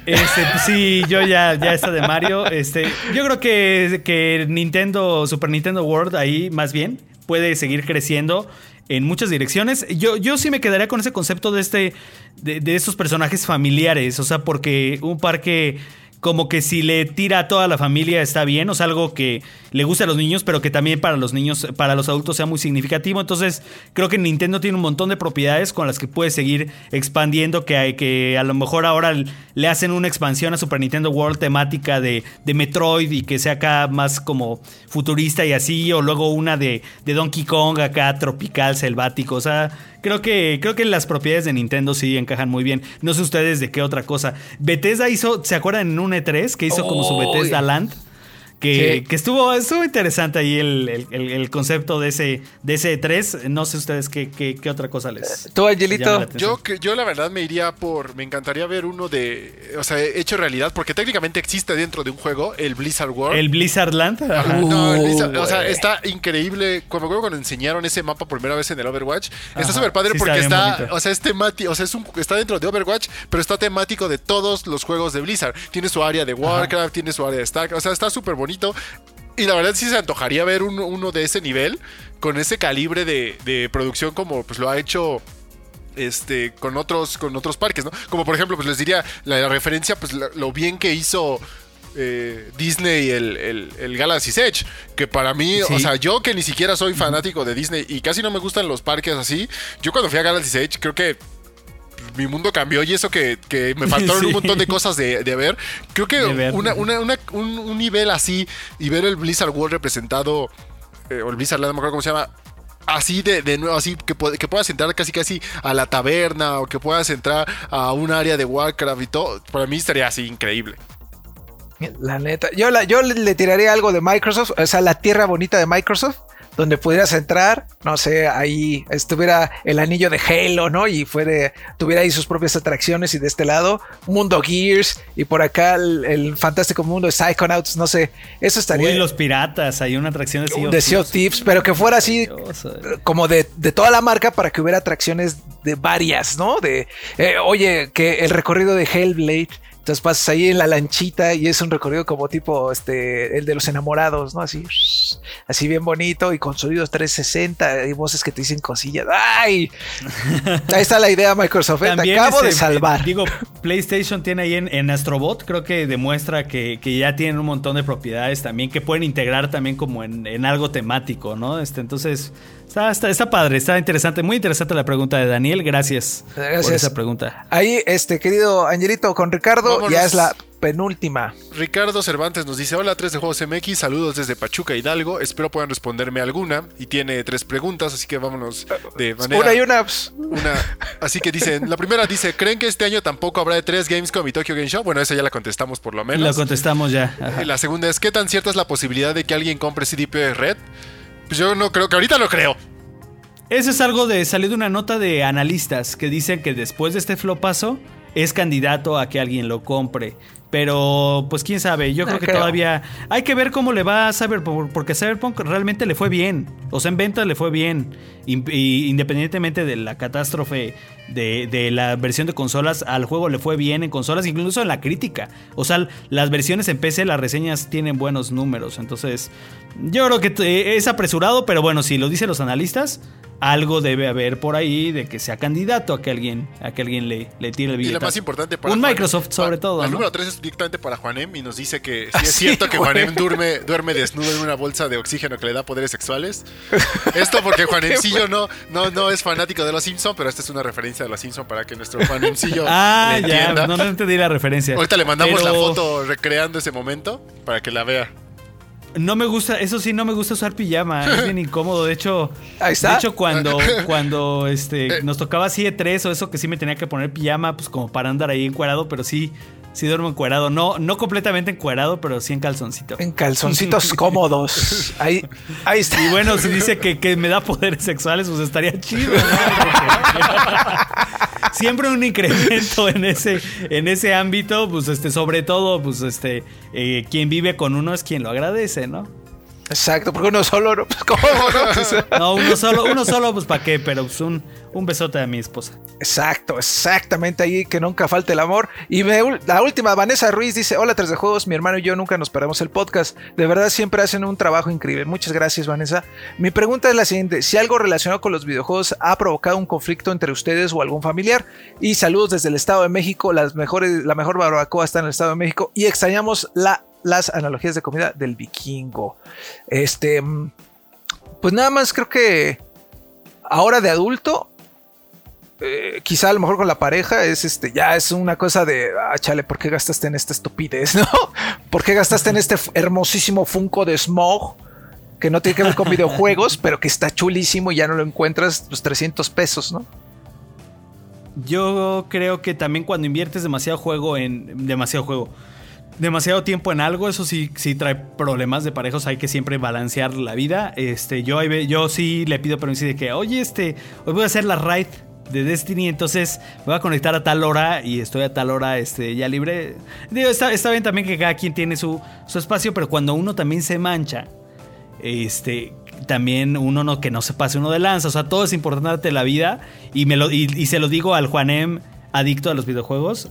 Este, pues sí, yo ya, ya está de Mario. Este, yo creo que, que Nintendo, Super Nintendo World ahí más bien puede seguir creciendo en muchas direcciones. Yo, yo sí me quedaría con ese concepto de este, de, de estos personajes familiares. O sea, porque un parque como que si le tira a toda la familia está bien, o sea, algo que le gusta a los niños, pero que también para los niños, para los adultos sea muy significativo. Entonces, creo que Nintendo tiene un montón de propiedades con las que puede seguir expandiendo, que, hay, que a lo mejor ahora le hacen una expansión a Super Nintendo World temática de, de Metroid y que sea acá más como futurista y así, o luego una de, Donkey Kong acá tropical, selvático, o sea... Creo que, creo que las propiedades de Nintendo sí encajan muy bien. No sé ustedes de qué otra cosa. Bethesda hizo, ¿se acuerdan en un E3 que hizo como su Oh, Bethesda. Land? Que, Sí. que estuvo, estuvo interesante ahí el, el- el- concepto de ese, de ese E3. No sé ustedes qué, qué, qué otra cosa les. Tú, llama Angelito. Yo, que- yo la verdad me iría por. Me encantaría ver uno de. O sea, hecho realidad, porque técnicamente existe dentro de un juego, el Blizzard World. El Blizzard Land. Ajá, no, el Blizzard- o sea, está increíble. Cuando me acuerdo cuando enseñaron ese mapa por primera vez en el Overwatch, Ajá, está súper padre sí porque está o sea, es temático, o sea, es un, está dentro de Overwatch, pero está temático de todos los juegos de Blizzard. Tiene su área de Warcraft, tiene su área de Starcraft, o sea, está súper bonito. Y la verdad sí se antojaría ver un- uno de ese nivel, con ese calibre de, de producción como pues lo ha hecho este, con otros, con otros parques, ¿no? Como por ejemplo, pues les diría la, la referencia, pues la- lo bien que hizo eh, Disney el, el, el Galaxy's Edge, que para mí, Sí. o sea, yo que ni siquiera soy fanático de Disney y casi no me gustan los parques así, yo cuando fui a Galaxy's Edge creo que mi mundo cambió y eso que, que me faltaron Sí. un montón de cosas de, de ver. Creo que De ver. una- una- una- un, un nivel así y ver el Blizzard World representado, eh, o el Blizzard Land, no me acuerdo cómo se llama, así de, de nuevo, así que, que puedas entrar casi casi a la taberna o que puedas entrar a un área de Warcraft y todo, para mí estaría así increíble. La neta. Yo, la, yo le, le tiraría algo de Microsoft, o sea, la tierra bonita de Microsoft, donde pudieras entrar, no sé, ahí estuviera el anillo de Halo, ¿no? Y fuera, tuviera ahí sus propias atracciones y de este lado, Mundo Gears y por acá el, el fantástico mundo de Psychonauts, no sé, eso estaría Uy, los piratas, hay una atracción de Sea of de Sea of. Thieves, pero que fuera así Maravilloso. como de, de toda la marca para que hubiera atracciones de varias, ¿no? De, eh, oye, que el recorrido de Hellblade, entonces pasas ahí en la lanchita y es un recorrido como tipo este, el de los enamorados, ¿no? Así, así bien bonito y con sonidos 360 y voces que te dicen cosillas. ¡Ay! Ahí está la idea, Microsoft. ¿eh? Te También, acabo de salvar. Digo, PlayStation tiene ahí en, en Astrobot, creo que demuestra que, que ya tienen un montón de propiedades también que pueden integrar también como en, en algo temático, ¿no? Este, entonces, está, está, está padre, está interesante, muy interesante la pregunta de Daniel. Gracias, por esa pregunta. Ahí, este querido Angelito con Ricardo, Vámonos. ya es la penúltima. Ricardo Cervantes nos dice, hola 3 de Juegos MX, saludos desde Pachuca Hidalgo, espero puedan responderme alguna y tiene tres preguntas, así que vámonos de manera... Una y una. pues, una. Así que dicen, la primera dice, ¿creen que este año tampoco habrá de tres Gamescom y Tokyo Game Show? Bueno, esa ya la contestamos por lo menos. contestamos ya. ajá. Y La segunda es, ¿qué tan cierta es la posibilidad de que alguien compre CDP Red? Pues yo no creo, que ahorita no creo. Eso es algo de salió de una nota de analistas que dicen que después de este flopazo es candidato a que alguien lo compre. Pero, pues quién sabe, yo No creo que creo. todavía hay que ver cómo le va a Cyberpunk, porque Cyberpunk realmente le fue bien. O sea, en ventas le fue bien. Independientemente de la catástrofe de, de la versión de consolas, al juego le fue bien en consolas, incluso en la crítica. O sea, las versiones en PC, las reseñas tienen buenos números. Entonces, yo creo que eh, es apresurado, pero bueno, si lo dicen los analistas, algo debe haber por ahí de que sea candidato a que alguien, a que alguien le, le tire el Y billete. lo más importante para Un Juan- Microsoft sobre pa- todo, El ¿no? número 3 es directamente para Juanem y nos dice que sí Ah, es sí, cierto que Juanem Juanem. duerme, duerme desnudo en una bolsa de oxígeno que le da poderes sexuales. Esto porque Juanemcillo no, no, no es fanático de los Simpsons, pero esta es una referencia de los Simpsons para que nuestro Juanemcillo Ah, le ya, entienda. no, no entendí la referencia. Ahorita le mandamos la foto recreando ese momento para que la vea. No me gusta, eso sí, no me gusta usar pijama, es bien incómodo. De hecho, Ahí está. de hecho cuando, cuando este, nos tocaba así de tres o eso que sí me tenía que poner pijama, pues como para andar ahí encuerado, pero sí, sí duermo encuerado. No, no completamente encuerado, pero sí en calzoncito. En calzoncitos cómodos. Ahí, ahí está. Y bueno, si dice que, que me da poderes sexuales, pues estaría chido, ¿no? Siempre un incremento en ese, en ese ámbito, pues este, sobre todo, pues este, eh, quien vive con uno es quien lo agradece, ¿no? Exacto, porque uno solo, ¿no? Pues, ¿cómo, no? Pues, No, uno solo, uno solo, pues para qué, pero pues un, un besote a mi esposa. Exacto, exactamente ahí, que nunca falte el amor. Y me- la última, Vanessa Ruiz dice, hola 3 de Juegos, mi hermano y yo nunca nos perdemos el podcast. De verdad siempre hacen un trabajo increíble. Muchas gracias, Vanessa. Mi pregunta es la siguiente, si algo relacionado con los videojuegos ha provocado un conflicto entre ustedes o algún familiar. Y saludos desde el Estado de México, las mejores, la mejor barbacoa está en el Estado de México y extrañamos la, las analogías de comida del vikingo. Este, mm, pues nada más creo que ahora de adulto eh, quizá a lo mejor con la pareja es este, ya es una cosa de, ah, chale, ¿por qué gastaste en esta estupidez, no? ¿Por qué gastaste en este hermosísimo Funko de Smog? Que no tiene que ver con videojuegos, pero que está chulísimo y ya no lo encuentras, pues 300 pesos, ¿no? Yo creo que también cuando inviertes demasiado juego en. demasiado juego. Demasiado tiempo en algo, eso sí, sí trae problemas de parejos. Hay que siempre balancear la vida. Este, yo, yo sí le pido permiso de que, oye, este, hoy voy a hacer la raid de Destiny, entonces voy a conectar a tal hora y estoy a tal hora este, ya libre. Digo, está, está bien también que cada quien tiene su, su espacio, pero cuando uno también se mancha, este también uno no que no se pase uno de lanza, o sea, todo es importante la vida y me lo y, y se lo digo al Juanem adicto a los videojuegos.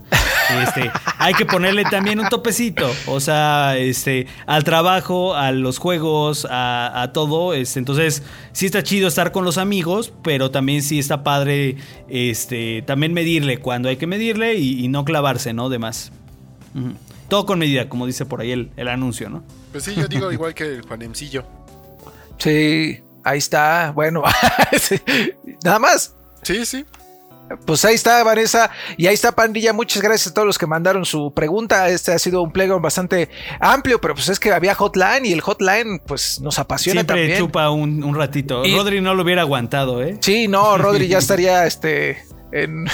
Este, hay que ponerle también un topecito, o sea, este, al trabajo, a los juegos, a, a todo, este, entonces sí está chido estar con los amigos, pero también sí está padre, este, también medirle cuando hay que medirle y, y no clavarse, ¿no? De más. Todo con medida, como dice por ahí el, el anuncio, ¿no? Pues sí, yo digo igual que el Juanemcillo. Sí, ahí está. Bueno, sí. nada más. Sí, sí. Pues ahí está, Vanessa. Y ahí está, Pandilla. Muchas gracias a todos los que mandaron su pregunta. Este ha sido un playground bastante amplio, pero pues es que había hotline y el hotline, pues nos apasiona Siempre también. chupa un, un ratito. Y- Rodri no lo hubiera aguantado, ¿eh? Sí, no, Rodri ya estaría este. En,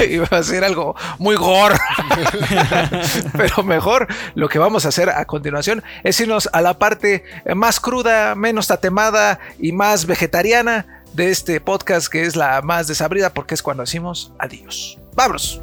iba a ser algo muy gore. Pero mejor lo que vamos a hacer a continuación es irnos a la parte más cruda, menos tatemada y más vegetariana de este podcast, que es la más desabrida, porque es cuando decimos adiós. ¡Vámonos!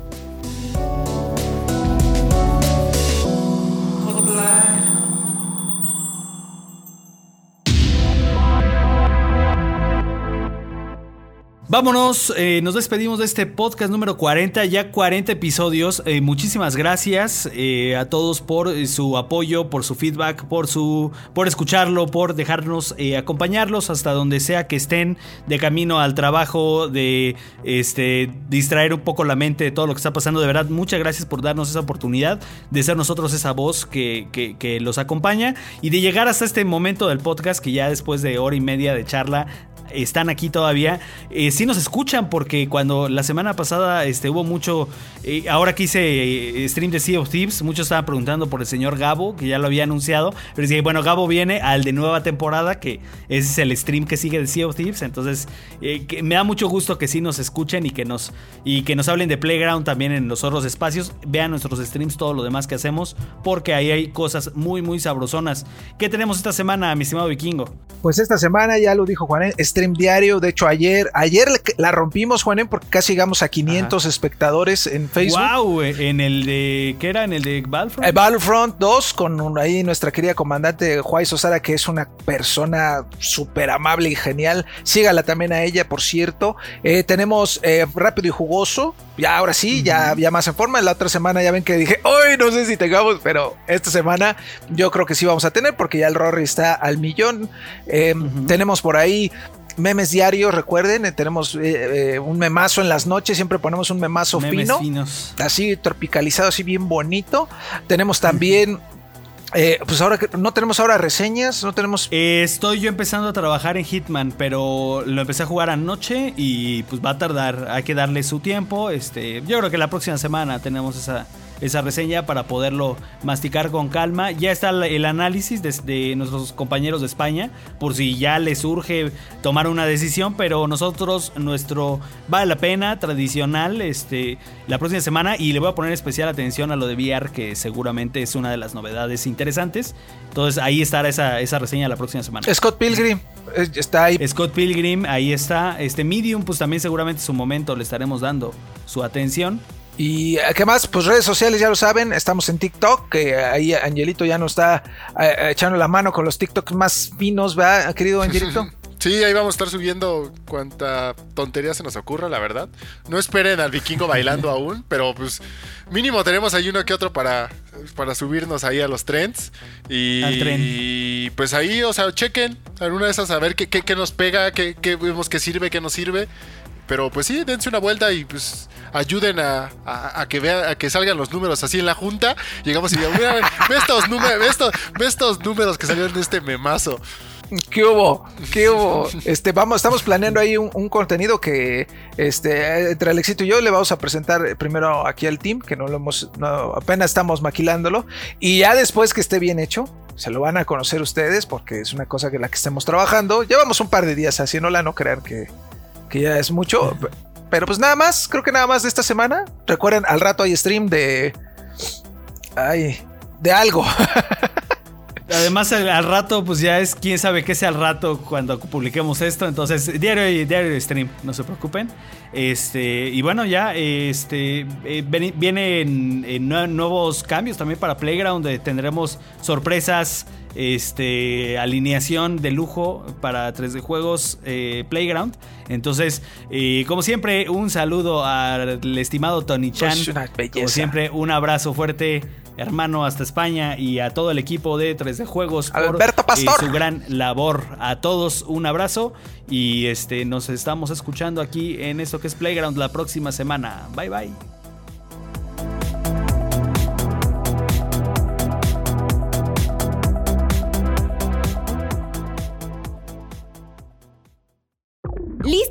Vámonos, eh, nos despedimos de este podcast número 40, ya 40 episodios. Eh, muchísimas gracias eh, a todos por su apoyo, por su feedback, por su, por escucharlo, por dejarnos acompañarlos hasta donde sea que estén de camino al trabajo, de este distraer un poco la mente de todo lo que está pasando. De verdad, muchas gracias por darnos esa oportunidad de ser nosotros esa voz que- que los acompaña y de llegar hasta este momento del podcast que ya después de hora y media de charla están aquí todavía. Eh, sí nos escuchan porque cuando la semana pasada este, hubo mucho, eh, ahora que hice eh, stream de Sea of Thieves, muchos estaban preguntando por el señor Gabo, que ya lo había anunciado, pero dije, bueno, Gabo viene al de nueva temporada, que ese es el stream que sigue de Sea of Thieves, entonces eh, me da mucho gusto que sí nos escuchen y que nos, y que nos hablen de Playground también en los otros espacios, vean nuestros streams, todo lo demás que hacemos, porque ahí hay cosas muy, muy sabrosonas. ¿Qué tenemos esta semana, mi estimado vikingo? Pues esta semana ya lo dijo Juanen, stream diario. De hecho, ayer, ayer la rompimos, Juanen, porque casi llegamos a 500 espectadores en Facebook. Wow, en el de. ¿Qué era? En el de Battlefront. Eh, Battlefront 2 con ahí nuestra querida comandante Juárez Osara, que es una persona súper amable y genial. Sígala también a ella, por cierto. Eh, tenemos eh, Rápido y Jugoso. Ya ahora sí, ya, ya más en forma. La otra semana ya ven que dije, hoy no sé si tengamos, pero esta semana yo creo que sí vamos a tener porque ya el Rory está al millón. Eh, Tenemos por ahí memes diarios, recuerden, eh, tenemos eh, eh, un memazo en las noches, siempre ponemos un memazo Memes fino finos. así tropicalizado, así bien bonito. Tenemos también, eh, pues ahora no tenemos ahora reseñas, no tenemos. Estoy yo empezando a trabajar en Hitman, pero lo empecé a jugar anoche y pues va a tardar. Hay que darle su tiempo. Este, yo creo que la próxima semana tenemos esa, esa reseña para poderlo masticar con calma. Ya está el- análisis de, de nuestros compañeros de España, por si ya les urge tomar una decisión, pero nosotros, nuestro vale la pena, tradicional, este, la próxima semana, y le voy a poner especial atención a lo de VR, que seguramente es una de las novedades interesantes. Entonces ahí estará esa, esa reseña la próxima semana. Scott Pilgrim eh, está ahí. Scott Pilgrim, ahí está. Este Medium, pues también seguramente en su momento le estaremos dando su atención. Y eh, qué más, pues redes sociales ya lo saben, estamos en TikTok, que ahí Angelito ya nos está eh, echando la mano con los TikToks más finos, ¿verdad, querido Angelito? Sí, ahí vamos a estar subiendo cuanta tontería se nos ocurra, la verdad. No esperen al vikingo bailando aún, pero pues mínimo tenemos ahí uno que otro para, para subirnos ahí a los trends. Y, Al tren. y, pues ahí, o sea, chequen alguna de esas a ver qué, qué- qué nos pega, qué, qué vemos que sirve, qué nos sirve. Pero pues sí, dense una vuelta y pues ayuden a, que vea, a que salgan los números así en la junta. Llegamos y digamos, mira, ve estos ve estos, ve estos números que salieron de este memazo. ¿Qué hubo? ¿Qué hubo? Este, vamos, estamos planeando ahí un, contenido que este, entre Alexito y yo le vamos a presentar primero aquí al team, que no lo hemos, no, apenas estamos maquilándolo, y ya después que esté bien hecho, se lo van a conocer ustedes, porque es una cosa que la que estemos trabajando. Llevamos un par de días haciéndola, no crean que, que ya es mucho. Pero pues nada más, creo que nada más de esta semana. Recuerden, al rato hay stream de. Ay, de algo. Además, al, rato, pues ya es quién sabe qué sea al rato cuando publiquemos esto. Entonces, diario y diario stream, no se preocupen. Este, y bueno, ya este eh, vienen eh, nue- nuevos cambios también para Playground. donde tendremos sorpresas, este, alineación de lujo para 3D Juegos eh, Playground. Entonces, eh, como siempre, un saludo al estimado Tony Chan. Pues, belleza. Como siempre, un abrazo fuerte, hermano, hasta España y a todo el equipo de 3D Juegos por Alberto Pastor. eh, su gran labor. A todos un abrazo y este nos estamos escuchando aquí en esto que es Playground la próxima semana. Bye bye.